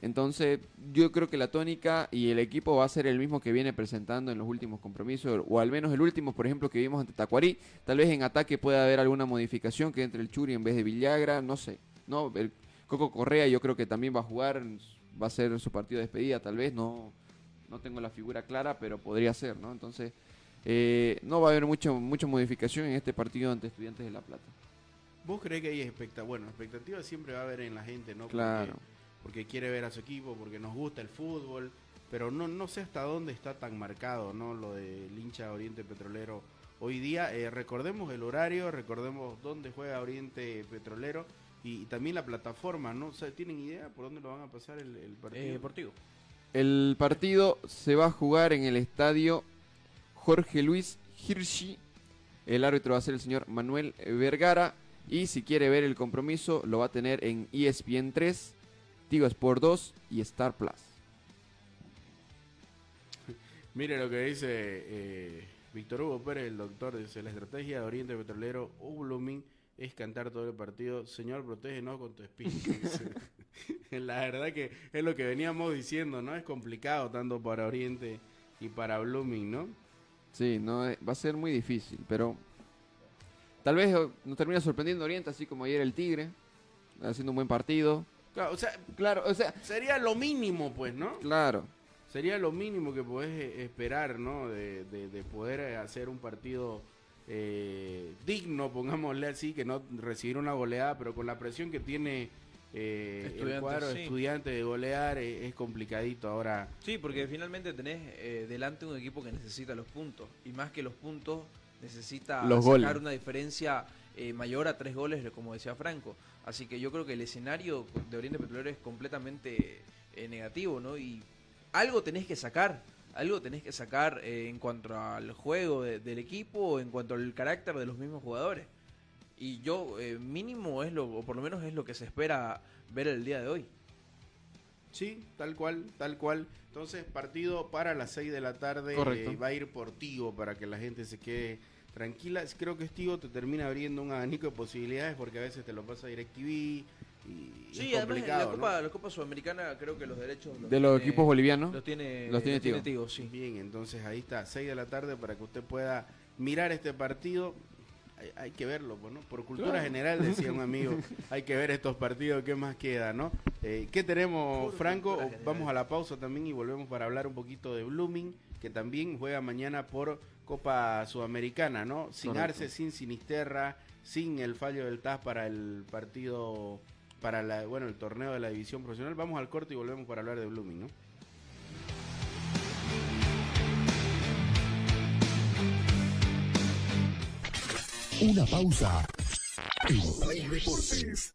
Entonces, yo creo que la tónica y el equipo va a ser el mismo que viene presentando en los últimos compromisos, o al menos el último, por ejemplo, que vimos ante Tacuarí. Tal vez en ataque pueda haber alguna modificación que entre el Churi en vez de Villagra, no sé. No, el Coco Correa yo creo que también va a jugar, va a ser su partido de despedida, tal vez, no, no tengo la figura clara, pero podría ser, ¿no? Entonces, eh, no va a haber mucho, mucha modificación en este partido ante Estudiantes de La Plata. ¿Vos crees que hay expectativa? Bueno, expectativa siempre va a haber en la gente, ¿no? Claro. Porque, quiere ver a su equipo, porque nos gusta el fútbol, pero no, no sé hasta dónde está tan marcado, ¿no? Lo del hincha Oriente Petrolero hoy día. Eh, recordemos el horario, recordemos dónde juega Oriente Petrolero y, y también la plataforma, ¿no? O sea, ¿tienen idea por dónde lo van a pasar el, el partido? Eh, deportivo. El partido se va a jugar en el estadio Jorge Luis Hirschi. El árbitro va a ser el señor Manuel Vergara. Y si quiere ver el compromiso, lo va a tener en E ESPN 3, Tigo Sport 2 y Star Plus. Mire lo que dice eh, Víctor Hugo Pérez, el doctor, dice, la estrategia de Oriente Petrolero o Blooming es cantar todo el partido, Señor, protégenos con tu espíritu. [LAUGHS] la verdad que es lo que veníamos diciendo, ¿no? Es complicado tanto para Oriente y para Blooming, ¿no? Sí, no, eh, va a ser muy difícil, pero tal vez eh, nos termina sorprendiendo Oriente, así como ayer el Tigre, haciendo un buen partido. Claro, o sea, Claro, o sea, sería lo mínimo, pues, ¿no? claro. Sería lo mínimo que podés eh, esperar, ¿no? De, de- de poder eh, hacer un partido eh, digno, pongámosle así, que no recibir una goleada, pero con la presión que tiene eh, el cuadro de sí. estudiantes de golear, eh, es complicadito. Ahora, Sí, porque finalmente tenés eh, delante un equipo que necesita los puntos. Y más que los puntos, necesita Los sacar goles. una diferencia eh, mayor a tres goles, como decía Franco. Así que yo creo que el escenario de Oriente Petrolero es completamente eh, negativo, ¿no? Y algo tenés que sacar. Algo tenés que sacar eh, en cuanto al juego de- del equipo, en cuanto al carácter de los mismos jugadores. Y yo, eh, mínimo es lo, o por lo menos es lo que se espera ver el día de hoy. sí, tal cual, tal cual. Entonces, partido para las 6 de la tarde. Correcto. eh, va a ir por Tigo para que la gente se quede tranquila. Creo que Tigo te termina abriendo un abanico de posibilidades porque a veces te lo pasa DirecTV y Sí, es además complicado, la ¿no? Copa, la Copa Sudamericana creo que los derechos De los equipos bolivianos. los tiene, los tiene. Tigo, sí. Bien, entonces ahí está, 6 de la tarde para que usted pueda mirar este partido. Hay, hay que verlo, pues, ¿no? Por cultura Claro. general, decía un amigo, [LAUGHS] hay que ver estos partidos, ¿qué más queda, no? Eh, ¿Qué tenemos, Por Franco? general. Vamos a la pausa también y volvemos para hablar un poquito de Blooming, que también juega mañana por Copa Sudamericana, ¿no? Sin Correcto. Arce, sin Sinisterra, sin el fallo del TAS para el partido, para la, bueno, el torneo de la división profesional. Vamos al corte y volvemos para hablar de Blooming, ¿no? Una pausa. En Play Deportes.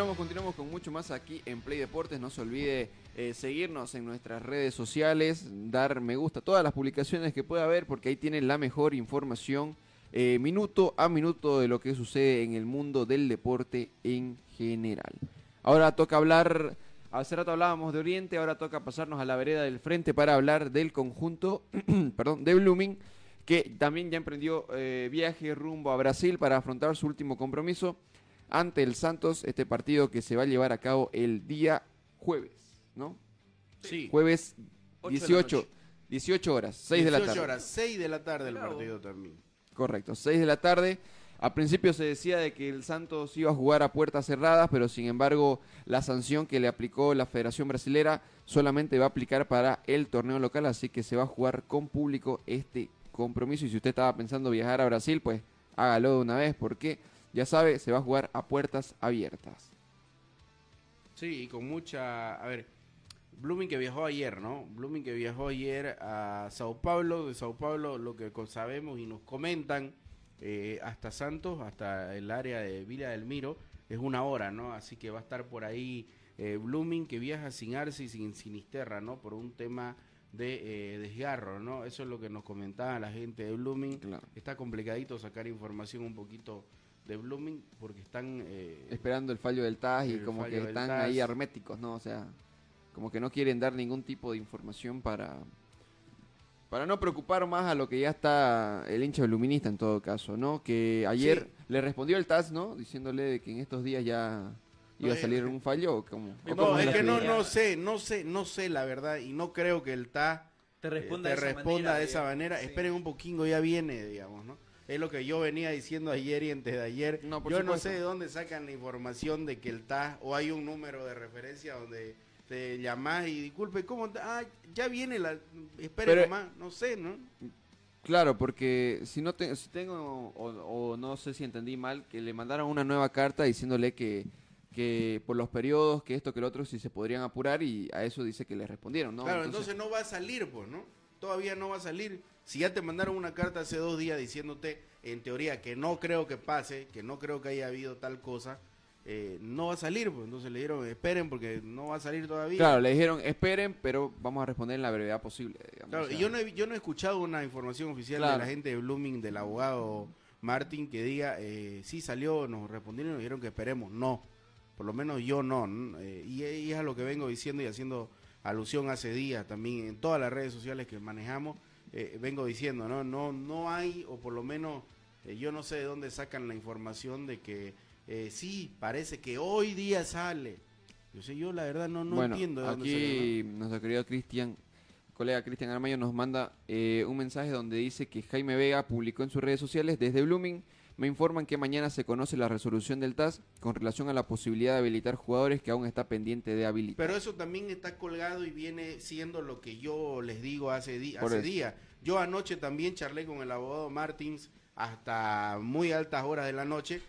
Continuamos, con mucho más aquí en Play Deportes. No se olvide eh, seguirnos en nuestras redes sociales, dar me gusta a todas las publicaciones que pueda haber, porque ahí tienen la mejor información eh, minuto a minuto de lo que sucede en el mundo del deporte en general. Ahora toca hablar, hace rato hablábamos de Oriente, ahora toca pasarnos a la vereda del frente para hablar del conjunto, [CLEARS THROAT] perdón, de Blooming, que también ya emprendió eh, viaje rumbo a Brasil para afrontar su último compromiso ante el Santos, este partido que se va a llevar a cabo el día jueves, ¿no? Sí. Jueves Ocho de la 18, noche. 18 horas, 6 de la 18 tarde. horas, 6 de la tarde el partido también. Correcto, 6 de la tarde. A principio se decía de que el Santos iba a jugar a puertas cerradas, pero sin embargo la sanción que le aplicó la Federación Brasilera solamente va a aplicar para el torneo local, así que se va a jugar con público este compromiso. Y si usted estaba pensando viajar a Brasil, pues hágalo de una vez, porque ya sabe, se va a jugar a puertas abiertas. Sí, y con mucha... A ver, Blooming que viajó ayer, ¿no? Blooming que viajó ayer a Sao Paulo. De Sao Paulo lo que sabemos y nos comentan eh, hasta Santos, hasta el área de Villa del Miro, es una hora, ¿no? Así que va a estar por ahí eh, Blooming que viaja sin Arce y sin Sinisterra, ¿no? Por un tema de eh, desgarro, ¿no? Eso es lo que nos comentaba la gente de Blooming. Claro. Está complicadito sacar información un poquito de Blooming porque están... eh, Esperando el fallo del TAS y como que están TAS. ahí herméticos, ¿no? O sea, como que no quieren dar ningún tipo de información para para no preocupar más a lo que ya está el hincha luminista en todo caso, ¿no? Que ayer Sí. le respondió el TAS, ¿no? Diciéndole de que en estos días ya iba a No, salir eh, un fallo o como No, es que no, no sé, no sé, no sé la verdad y no creo que el TA Te eh, responda, te de, esa responda manera, de esa manera. Sí. Esperen un poquito, ya viene, digamos, ¿no? Es lo que yo venía diciendo ayer y antes de ayer. No, yo no sé de dónde sacan la información de que el TA o hay un número de referencia donde te llamás y disculpe, ¿cómo? está? Ah, ya viene la... Esperen Pero- nomás, no sé, ¿no? Claro, porque si no te- si tengo o, o no sé si entendí mal que le mandaron una nueva carta diciéndole que que por los periodos, que esto, que lo otro, si se podrían apurar y a eso dice que le respondieron, ¿no? Claro, entonces, no va a salir, pues, ¿no? Todavía no va a salir. Si ya te mandaron una carta hace dos días diciéndote, en teoría, que no creo que pase, que no creo que haya habido tal cosa, eh, no va a salir, pues. Entonces le dijeron, esperen porque no va a salir todavía. Claro, le dijeron, esperen, pero vamos a responder en la brevedad posible. digamos, Claro, o sea. yo no, he, yo no he escuchado una información oficial Claro. de la gente de Blooming, del abogado Martin, que diga, eh, sí salió, nos respondieron y nos dijeron que esperemos. No, por lo menos yo no. eh, y, y es a lo que vengo diciendo y haciendo alusión hace días también en todas las redes sociales que manejamos, eh, vengo diciendo, ¿no? No, no hay, o por lo menos eh, yo no sé de dónde sacan la información de que eh, sí, parece que hoy día sale. Yo sé, yo la verdad no, no bueno, entiendo de dónde sale, aquí nuestro querido Cristian, colega Cristian Armayo, nos manda eh, un mensaje donde dice que Jaime Vega publicó en sus redes sociales desde Blooming. Me informan que mañana se conoce la resolución del TAS con relación a la posibilidad de habilitar jugadores que aún está pendiente de habilitar. Pero eso también está colgado y viene siendo lo que yo les digo hace, días. Yo anoche también charlé con el abogado Martins hasta muy altas horas de la noche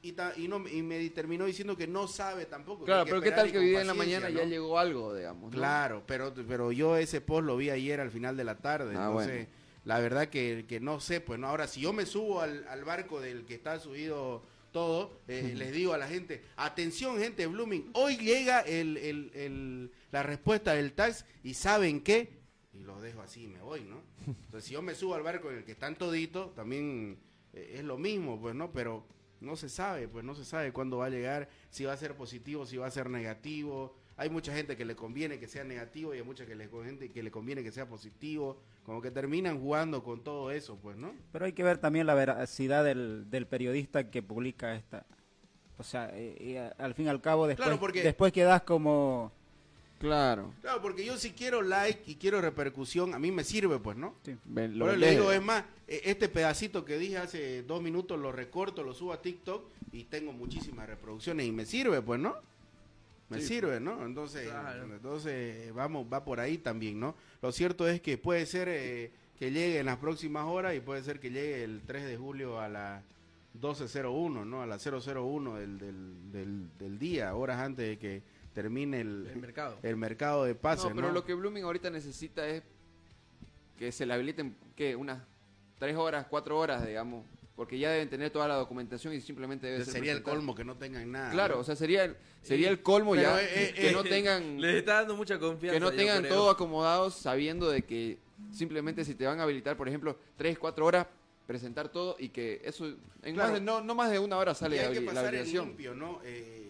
y, ta- y, no, y me terminó diciendo que no sabe tampoco. claro, que pero ¿qué tal que hoy día en la mañana ¿no? ya llegó algo, digamos? ¿no? Claro, pero, pero yo ese post lo vi ayer al final de la tarde. Ah, entonces, bueno. La verdad que, que no sé, pues no. Ahora, si yo me subo al, al barco del que está subido todo, eh, les digo a la gente, atención gente Blooming, hoy llega el, el- el- la respuesta del tax y ¿saben qué? Y lo dejo así y me voy, ¿no? [LAUGHS] Entonces, si yo me subo al barco en el que están toditos, también eh, es lo mismo, pues, ¿no? Pero no se sabe, pues no se sabe cuándo va a llegar, si va a ser positivo, si va a ser negativo. Hay mucha gente que le conviene que sea negativo y hay mucha que le, gente que le conviene que sea positivo. Como que terminan jugando con todo eso, pues, ¿no? Pero hay que ver también la veracidad del, del periodista que publica esta. O sea, eh, y a- al fin y al cabo, después, Claro, porque- después quedas como... Claro. Claro, porque yo si quiero like y quiero repercusión, a mí me sirve, pues, ¿no? Ven, lo le digo, es más, eh, este pedacito que dije hace dos minutos lo recorto, lo subo a TikTok y tengo muchísimas reproducciones y me sirve, pues, ¿no? Me Sí, sirve, ¿no? Entonces, Claro. entonces vamos, va por ahí también, ¿no? Lo cierto es que puede ser eh, que llegue en las próximas horas y puede ser que llegue el 3 de julio a las 12.01, ¿no? A las 001 del, del, del, del día, horas antes de que termine el, El mercado. el mercado de pases, no, pero ¿no? lo que Blooming ahorita necesita es que se le habiliten, ¿qué? Unas tres horas, cuatro horas, digamos. Porque ya deben tener toda la documentación y simplemente debe ser Sería el colmo que no tengan nada. Claro, ¿no? o sea, sería el, sería el colmo Pero, ya eh, que eh, no eh, tengan [LAUGHS] Les está dando mucha confianza. que no tengan todo acomodado sabiendo de que simplemente si te van a habilitar, por ejemplo, tres, cuatro horas presentar todo y que eso en Claro. más de, no, no más de una hora Y sale hay la, que la pasar en habilitación. limpio, ¿no? Eh,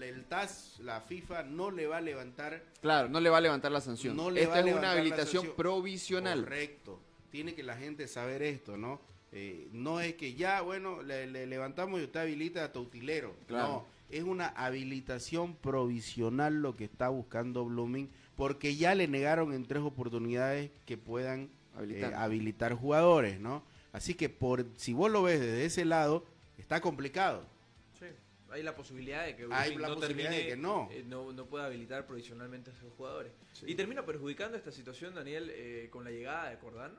el TAS, la FIFA, no le va a levantar. Claro, no le va a levantar la sanción. No le Esta es una la habilitación provisional. Correcto. Tiene que la gente saber esto, ¿no? Eh, no es que ya, bueno, le, le levantamos y usted habilita a Tautilero. Claro. No, es una habilitación provisional lo que está buscando Blooming, porque ya le negaron en tres oportunidades que puedan Habilitar. eh, habilitar jugadores, ¿no? Así que por si vos lo ves desde ese lado, está complicado. Sí, hay la posibilidad de que Hay Blooming la no posibilidad termine, de que no. eh, no, no pueda habilitar provisionalmente a esos jugadores. Sí. Y termina perjudicando esta situación, Daniel, eh, con la llegada de Cordano.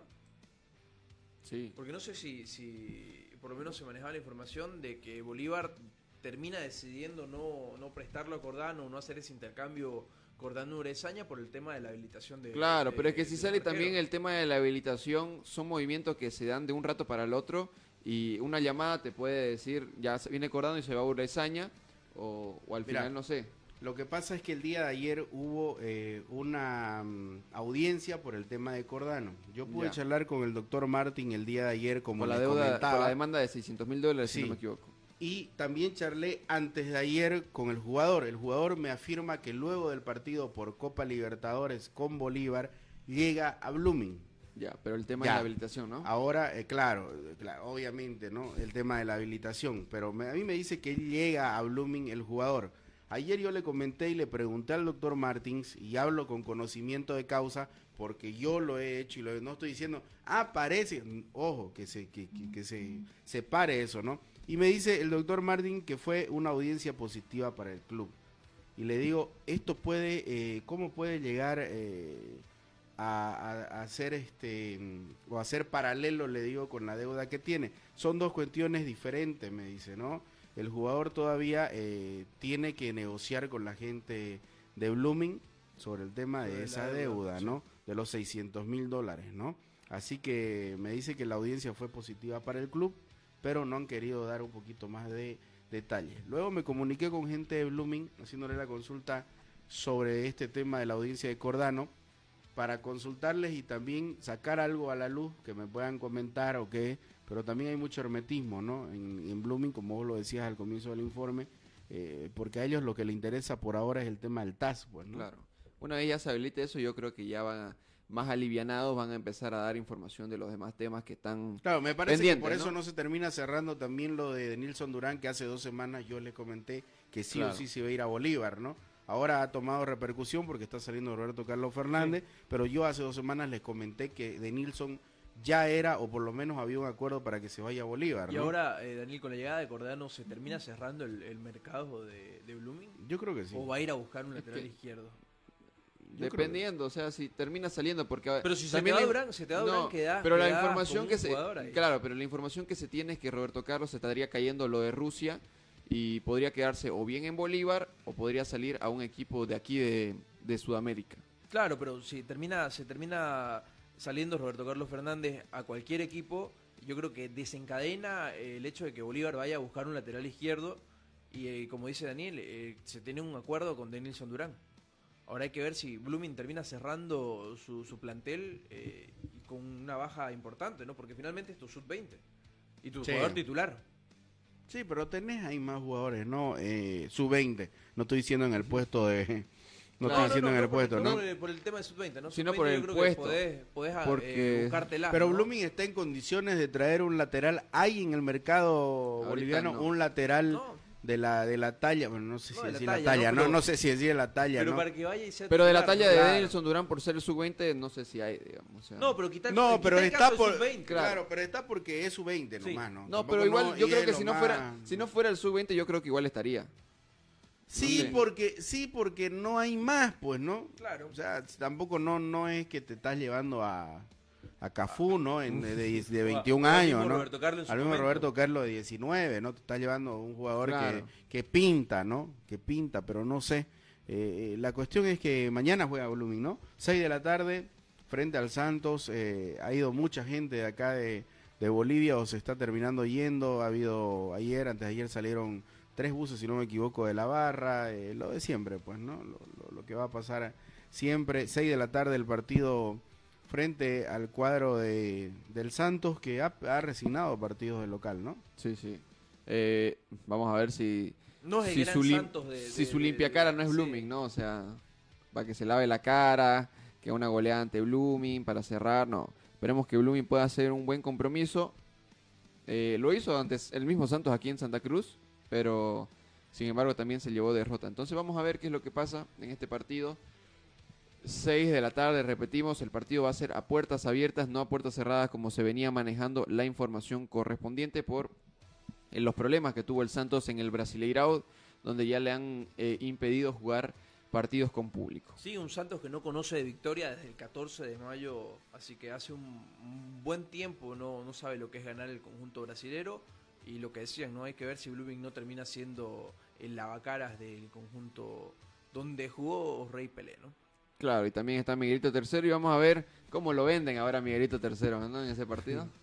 Sí. Porque no sé si, si por lo menos se manejaba la información de que Bolívar termina decidiendo no, no prestarlo a Cordano, no hacer ese intercambio Cordano-Urezaña por el tema de la habilitación de... Claro, de- pero es que si sale también el tema de la habilitación, son movimientos que se dan de un rato para el otro y una llamada te puede decir, ya se viene Cordano y se va a Urezaña o, o al final no sé. Lo que pasa es que el día de ayer hubo eh, una mm, audiencia por el tema de Cordano. Yo pude Ya. charlar con el doctor Martin el día de ayer, como la deuda, comentaba, la demanda de 600 mil dólares, si no me equivoco. y también charlé antes de ayer con el jugador. El jugador me afirma que luego del partido por Copa Libertadores con Bolívar llega a Blooming. Ya, pero el tema Ya. de la habilitación, ¿no? Ahora, eh, claro, eh, claro, obviamente, ¿no? El tema de la habilitación, pero me- a mí me dice que llega a Blooming el jugador. Ayer yo le comenté y le pregunté al doctor Martins y hablo con conocimiento de causa porque yo lo he hecho y lo, no estoy diciendo, ah, parece, ojo, que se, que, que- que se separe eso, ¿no? Y me dice el doctor Martin que fue una audiencia positiva para el club. Y le digo, esto puede, eh, ¿cómo puede llegar eh, a, a- hacer este o hacer paralelo, le digo, con la deuda que tiene? Son dos cuestiones diferentes, me dice, ¿no? El jugador todavía eh, tiene que negociar con la gente de Blooming sobre el tema de esa deuda, deuda. ¿no? De los 600 mil dólares, ¿no? Así que me dice que la audiencia fue positiva para el club, pero no han querido dar un poquito más de detalles. Luego me comuniqué con gente de Blooming, haciéndole la consulta sobre este tema de la audiencia de Cordano, para consultarles y también sacar algo a la luz que me puedan comentar o qué, pero también hay mucho hermetismo, ¿no? En, en Blooming, como vos lo decías al comienzo del informe, eh, porque a ellos lo que les interesa por ahora es el tema del TAS, pues, ¿no? Claro. Una vez ya se habilite eso, yo creo que ya van a- más alivianados, van a empezar a dar información de los demás temas que están... Claro, me parece que por eso ¿no? se termina cerrando también lo de Nilson Durán, que hace dos semanas yo le comenté que sí Claro. o sí se iba a ir a Bolívar, ¿no? Ahora ha tomado repercusión porque está saliendo Roberto Carlos Fernández, pero yo hace dos semanas les comenté que de Nilson ya era, o por lo menos había un acuerdo para que se vaya a Bolívar, Y ¿no? ahora, eh, Daniel, con la llegada de Cordano, ¿se termina cerrando el, el mercado de, de Blooming? Yo creo que sí. ¿O va a ir a buscar un lateral que- izquierdo? Yo creo que- Dependiendo, o sea, si termina saliendo, porque... Pero si se también te Durán, se te va Durán, quedás- Pero la información que se... Claro, pero la información que se tiene es que Roberto Carlos se estaría cayendo lo de Rusia y podría quedarse o bien en Bolívar o podría salir a un equipo de aquí de, de Sudamérica. Claro, pero si termina, se termina saliendo Roberto Carlos Fernández a cualquier equipo, yo creo que desencadena eh, el hecho de que Bolívar vaya a buscar un lateral izquierdo y eh, como dice Daniel, eh, se tiene un acuerdo con Denilson Durán. Ahora hay que ver si Blooming termina cerrando su, su plantel eh, con una baja importante, ¿no? Porque finalmente es sub-20. Y tu Sí. jugador titular. Sí, pero tenés ahí más jugadores, ¿no? Eh, Sub-20. No estoy diciendo en el puesto de... No Claro. estoy diciendo en el puesto, ¿no? Por, el- por el tema de sub-20, ¿no? Sino Sub-20 por yo el creo puesto. Que podés, podés ah, Porque- eh, buscártela, Pero ¿no? Blooming está en condiciones de traer un lateral. ¿Hay en el mercado Ahorita boliviano no. un lateral No. de la de la talla? Bueno, no sé No, si de la decir la talla, talla, no, no, pero- no sé si decir la talla, Pero ¿no? para que vaya y sea Pero de la talla de. Nelson Durán por ser el sub-20, no sé si hay, digamos. o sea. No, pero quita No, quita el está caso de por sub-20. claro. pero está porque es su 20 Sí. nomás, ¿no? No, Tampoco pero igual no- yo creo que si no fuera si no fuera el sub-20 yo creo que igual estaría. Sí, No sé. porque sí, porque no hay más, pues, ¿no? Claro. O sea, tampoco no no es que te estás llevando a a Cafú, ¿no? En, de, de, [LAUGHS] de 21 O al años, ¿no? Roberto Carlos en su Al mismo momento. Roberto Carlos de 19, ¿no? Te estás llevando a un jugador Claro. que, que pinta, ¿no? Que pinta, pero no sé. Eh, eh, la cuestión es que mañana juega Blooming, ¿no? 6 de la tarde, frente al Santos. eh, ha ido mucha gente de acá de, de Bolivia o se está terminando yendo. Ha habido ayer, antes de ayer salieron tres buses, si no me equivoco, de la barra. eh, lo de siempre, pues, ¿no? Lo, lo- lo que va a pasar siempre. 6 de la tarde el partido frente al cuadro de, del Santos que ha, ha resignado partidos de local, ¿no? Sí, sí. Eh, vamos a ver si No es el si su, lim- Santos de- si su de- limpia cara no es sí. Blooming, ¿no? O sea, para que se lave la cara, que una goleada ante Blooming, para cerrar, no. Esperemos que Blooming pueda hacer un buen compromiso. Eh, lo hizo antes el mismo Santos aquí en Santa Cruz, pero sin embargo también se llevó derrota. Entonces vamos a ver qué es lo que pasa en este partido. 6 de la tarde, repetimos, el partido va a ser a puertas abiertas, no a puertas cerradas como se venía manejando la información correspondiente por eh, los problemas que tuvo el Santos en el Brasileirao, donde ya le han eh, impedido jugar partidos con público. Sí, un Santos que no conoce de victoria desde el 14 de mayo, así que hace un, un buen tiempo no, no sabe lo que es ganar el conjunto brasilero y lo que decían, no hay que ver si Blooming no termina siendo el lavacaras del conjunto donde jugó Rey Pelé, ¿no? Claro, y también está Miguelito Tercero y vamos a ver cómo lo venden ahora Miguelito Tercero, ¿no? En ese partido. [LAUGHS]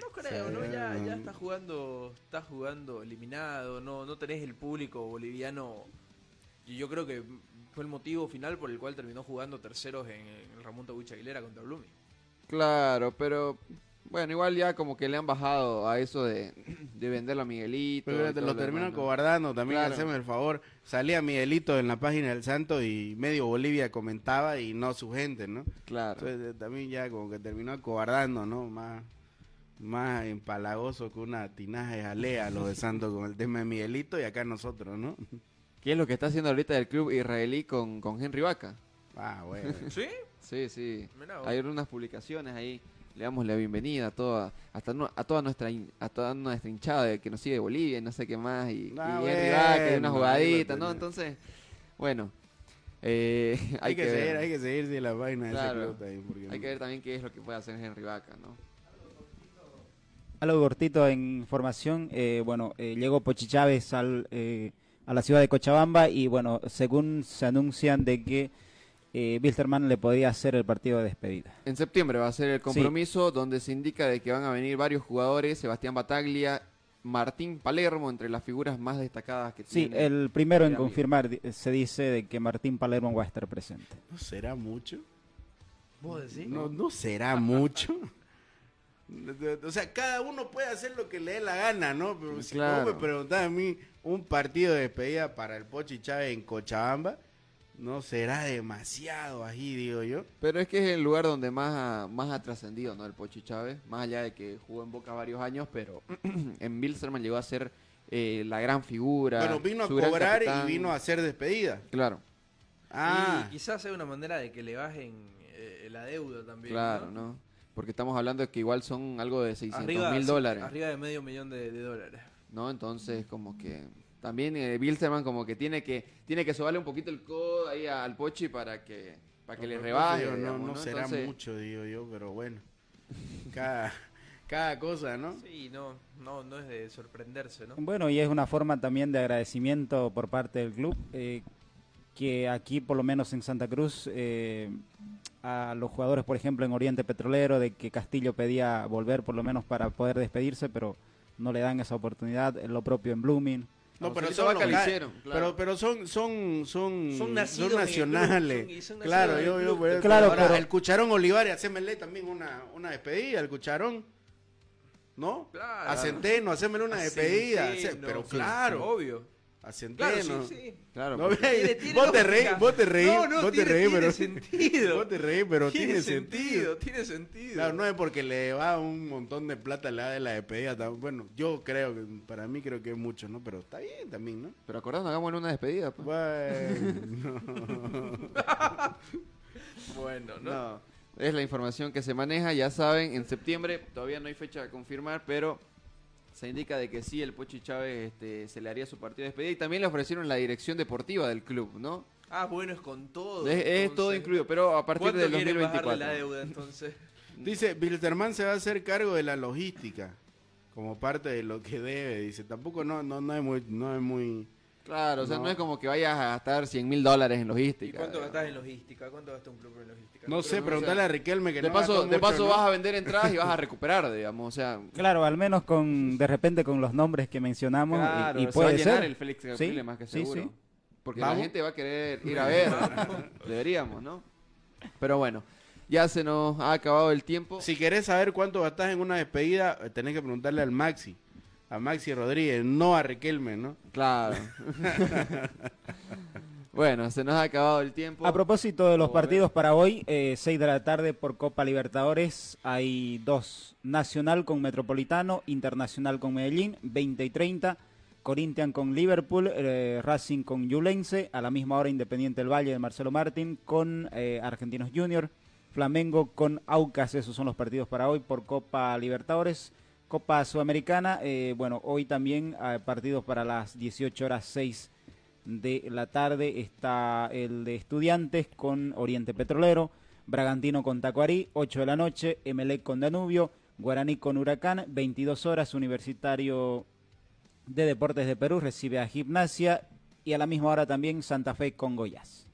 No creo, ¿no? Ya, ya está jugando, está jugando eliminado, no, no tenés el público boliviano. Y yo creo que fue el motivo final por el cual terminó jugando terceros en, en el Ramón Tabucha Aguilera contra Blooming. Claro, pero bueno, igual ya como que le han bajado a eso de, [CLEARS THROAT] de venderlo a Miguelito. Pero te lo lo terminan cobardando también, Claro. haceme el favor. Salía Miguelito en la página del Santo y medio Bolivia comentaba y no su gente, ¿no? Claro. Entonces eh, también ya como que terminó acobardando, ¿no? Más, más empalagoso que una tinaja de jalea los de Santos con el tema de Miguelito y acá nosotros, ¿no? ¿Qué es lo que está haciendo ahorita el club israelí con, con Henry Vaca? Ah, bueno. ¿Sí? Sí, sí. Hay unas publicaciones ahí. Le damos la bienvenida a toda, hasta no- a toda nuestra hin- a toda nuestra hinchada de que nos sigue de Bolivia y no sé qué más y, Ah, y Henry Vaca y una jugadita, ¿no? Entonces, bueno, eh, [LAUGHS] hay, que, ver. seguir, hay que seguir sí, la página de Claro. ese club Hay que ver también qué es lo que puede hacer Henry Vaca, ¿no? Algo cortito en información, eh, bueno, eh, llegó Pochi Chávez al, eh, a la ciudad de Cochabamba y bueno, según se anuncian de que eh, Wilstermann le podría hacer el partido de despedida. En septiembre va a ser el compromiso donde se indica de que van a venir varios jugadores, Sebastián Bataglia, Martín Palermo, entre las figuras más destacadas que Sí, tiene. el primero en confirmar se dice de que Martín Palermo va a estar presente. ¿No será mucho? ¿Vos decís? No, no será mucho. [LAUGHS] O sea, cada uno puede hacer lo que le dé la gana, ¿no? Pero si Claro. vos me preguntás a mí un partido de despedida para el Pochi Chávez en Cochabamba, no será demasiado ahí, digo yo. Pero es que es el lugar donde más ha, más ha trascendido, ¿no? El Pochi Chávez, más allá de que jugó en Boca varios años, pero [CLEARS THROAT] en Bilsterman llegó a ser eh, la gran figura. Bueno, vino a cobrar y vino a hacer despedida. Claro, Ah, Y quizás sea una manera de que le bajen eh, la deuda también. claro, ¿no? Porque estamos hablando de que igual son algo de 600 Arriba, mil dólares, Arriba de medio millón de, de dólares. ¿no? Entonces, como que también eh, Bilsterman como que tiene que tiene que sobarle un poquito el codo ahí al Pochi para que para que le rebaje. digo, no, digamos, no ¿no? será Entonces, mucho, digo yo, pero bueno. Cada, cada cosa, ¿no? Sí, no, no, no es de sorprenderse, ¿no? Bueno, y es una forma también de agradecimiento por parte del club, eh, que aquí, por lo menos en Santa Cruz, eh, a los jugadores, por ejemplo, en Oriente Petrolero, de que Castillo pedía volver por lo menos para poder despedirse, pero no le dan esa oportunidad, lo propio en Blooming. No, A pero son hicieron, claro. pero pero son son son Son nacidos el nacionales. club, son- y son claro, yo el yo por eso- Claro, ahora, pero- el Cucharón Olivares, hacémele también una una despedida al Cucharón. ¿no? Claro. A Centeno, hacémele una A despedida. Centeno, hace- pero sí, claro, Obvio. Centeno. Claro, sí, sí. Claro, No, Tiene- tiene vos te reís, vos te reís, No, no, vos te tiene- reís, tiene pero sentido. [LAUGHS] Vos te reís, pero tiene, sentido. Tiene sentido. Claro, no es porque le va un montón de plata le da de la despedida. Bueno, yo creo que, para mí creo que es mucho, ¿no? Pero está bien también, ¿no? Pero acordás, hagámosle una despedida. pues. Bueno. [LAUGHS] Bueno, ¿no? No, es la información que se maneja, ya saben, en septiembre todavía no hay fecha a confirmar, pero se indica de que sí, el Pochi Chávez este, se le haría su partido de despedida y también le ofrecieron la dirección deportiva del club, ¿no? Ah, bueno, es con todo. Es, todo incluido, pero a partir ¿Cuánto del quieren bajarle 2024. la deuda entonces? [LAUGHS] Dice, Bilterman se va a hacer cargo de la logística como parte de lo que debe. Dice, tampoco no, no, no es muy, no es muy. Claro, o sea, no. No. es como que vayas a gastar 100 mil dólares en ¿Y logística. cuánto digamos. gastas en logística? ¿Cuánto gasta un club en logística? No sé, no, preguntarle o sea, a Riquelme que De no paso, de mucho, paso ¿no? vas a vender entradas y vas a recuperar, digamos, o sea... Claro, al menos con de repente con los nombres que mencionamos y- Claro, y, se va a puede llenar ser. el Félix Sí, Capriles más que sí, seguro. sí. Porque ¿Vamos? la gente va a querer ir a ver. [LAUGHS] Deberíamos, ¿no? Pero bueno, ya se nos ha acabado el tiempo. Si querés saber cuánto gastás en una despedida, tenés que preguntarle al Maxi. A Maxi Rodríguez, no a Riquelme, ¿no? Claro. [LAUGHS] bueno, se nos ha acabado el tiempo. A propósito de los Vamos partidos para hoy, eh, 6 de la tarde por Copa Libertadores, hay dos, Nacional con Metropolitano, Internacional con Medellín, 20 y 30, Corinthians con Liverpool, eh, Racing con Yulense, a la misma hora Independiente del Valle de Marcelo Martín con eh, Argentinos Junior, Flamengo con Aucas, esos son los partidos para hoy por Copa Libertadores. Copa Sudamericana, eh, bueno, hoy también hay partidos para las 18 horas 6 de la tarde está el de Estudiantes con Oriente Petrolero, Bragantino con Tacuarí, 8 de la noche, Emelec con Danubio, Guaraní con Huracán, 22 horas, Universitario de Deportes de Perú recibe a Gimnasia y a la misma hora también Santa Fe con Goiás.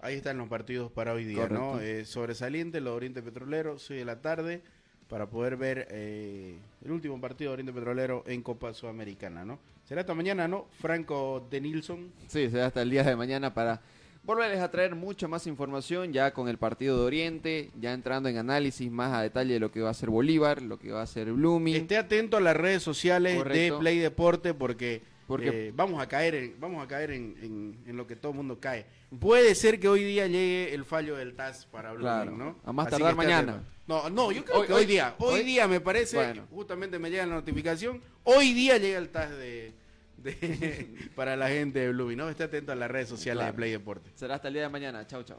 Ahí están los partidos para hoy día, ¿no? Eh, sobresaliente, lo de Oriente Petrolero, 6 de la tarde, para poder ver eh, el último partido de Oriente Petrolero en Copa Sudamericana, ¿no? Será esta mañana, ¿no? Franco de Nilsson. Sí, será hasta el día de mañana para volverles a traer mucha más información ya con el partido de Oriente, ya entrando en análisis más a detalle de lo que va a ser Bolívar, lo que va a ser Blooming. Esté atento a las redes sociales Correcto. de Play Deporte porque, Porque- eh, vamos a caer, en, vamos a caer en, en- en lo que todo el mundo cae. Puede ser que hoy día llegue el fallo del TAS para Claro. ¿no? A más Así tardar mañana. No, no, yo creo Hoy- que hoy, hoy- día, hoy, hoy- día me parece, Bueno. justamente me llega la notificación, hoy día llega el TAS de, de- [LAUGHS] para la gente de Blooming, ¿no? Esté atento a las redes sociales Claro. de Play Deporte. Será hasta el día de mañana. Chau, chau.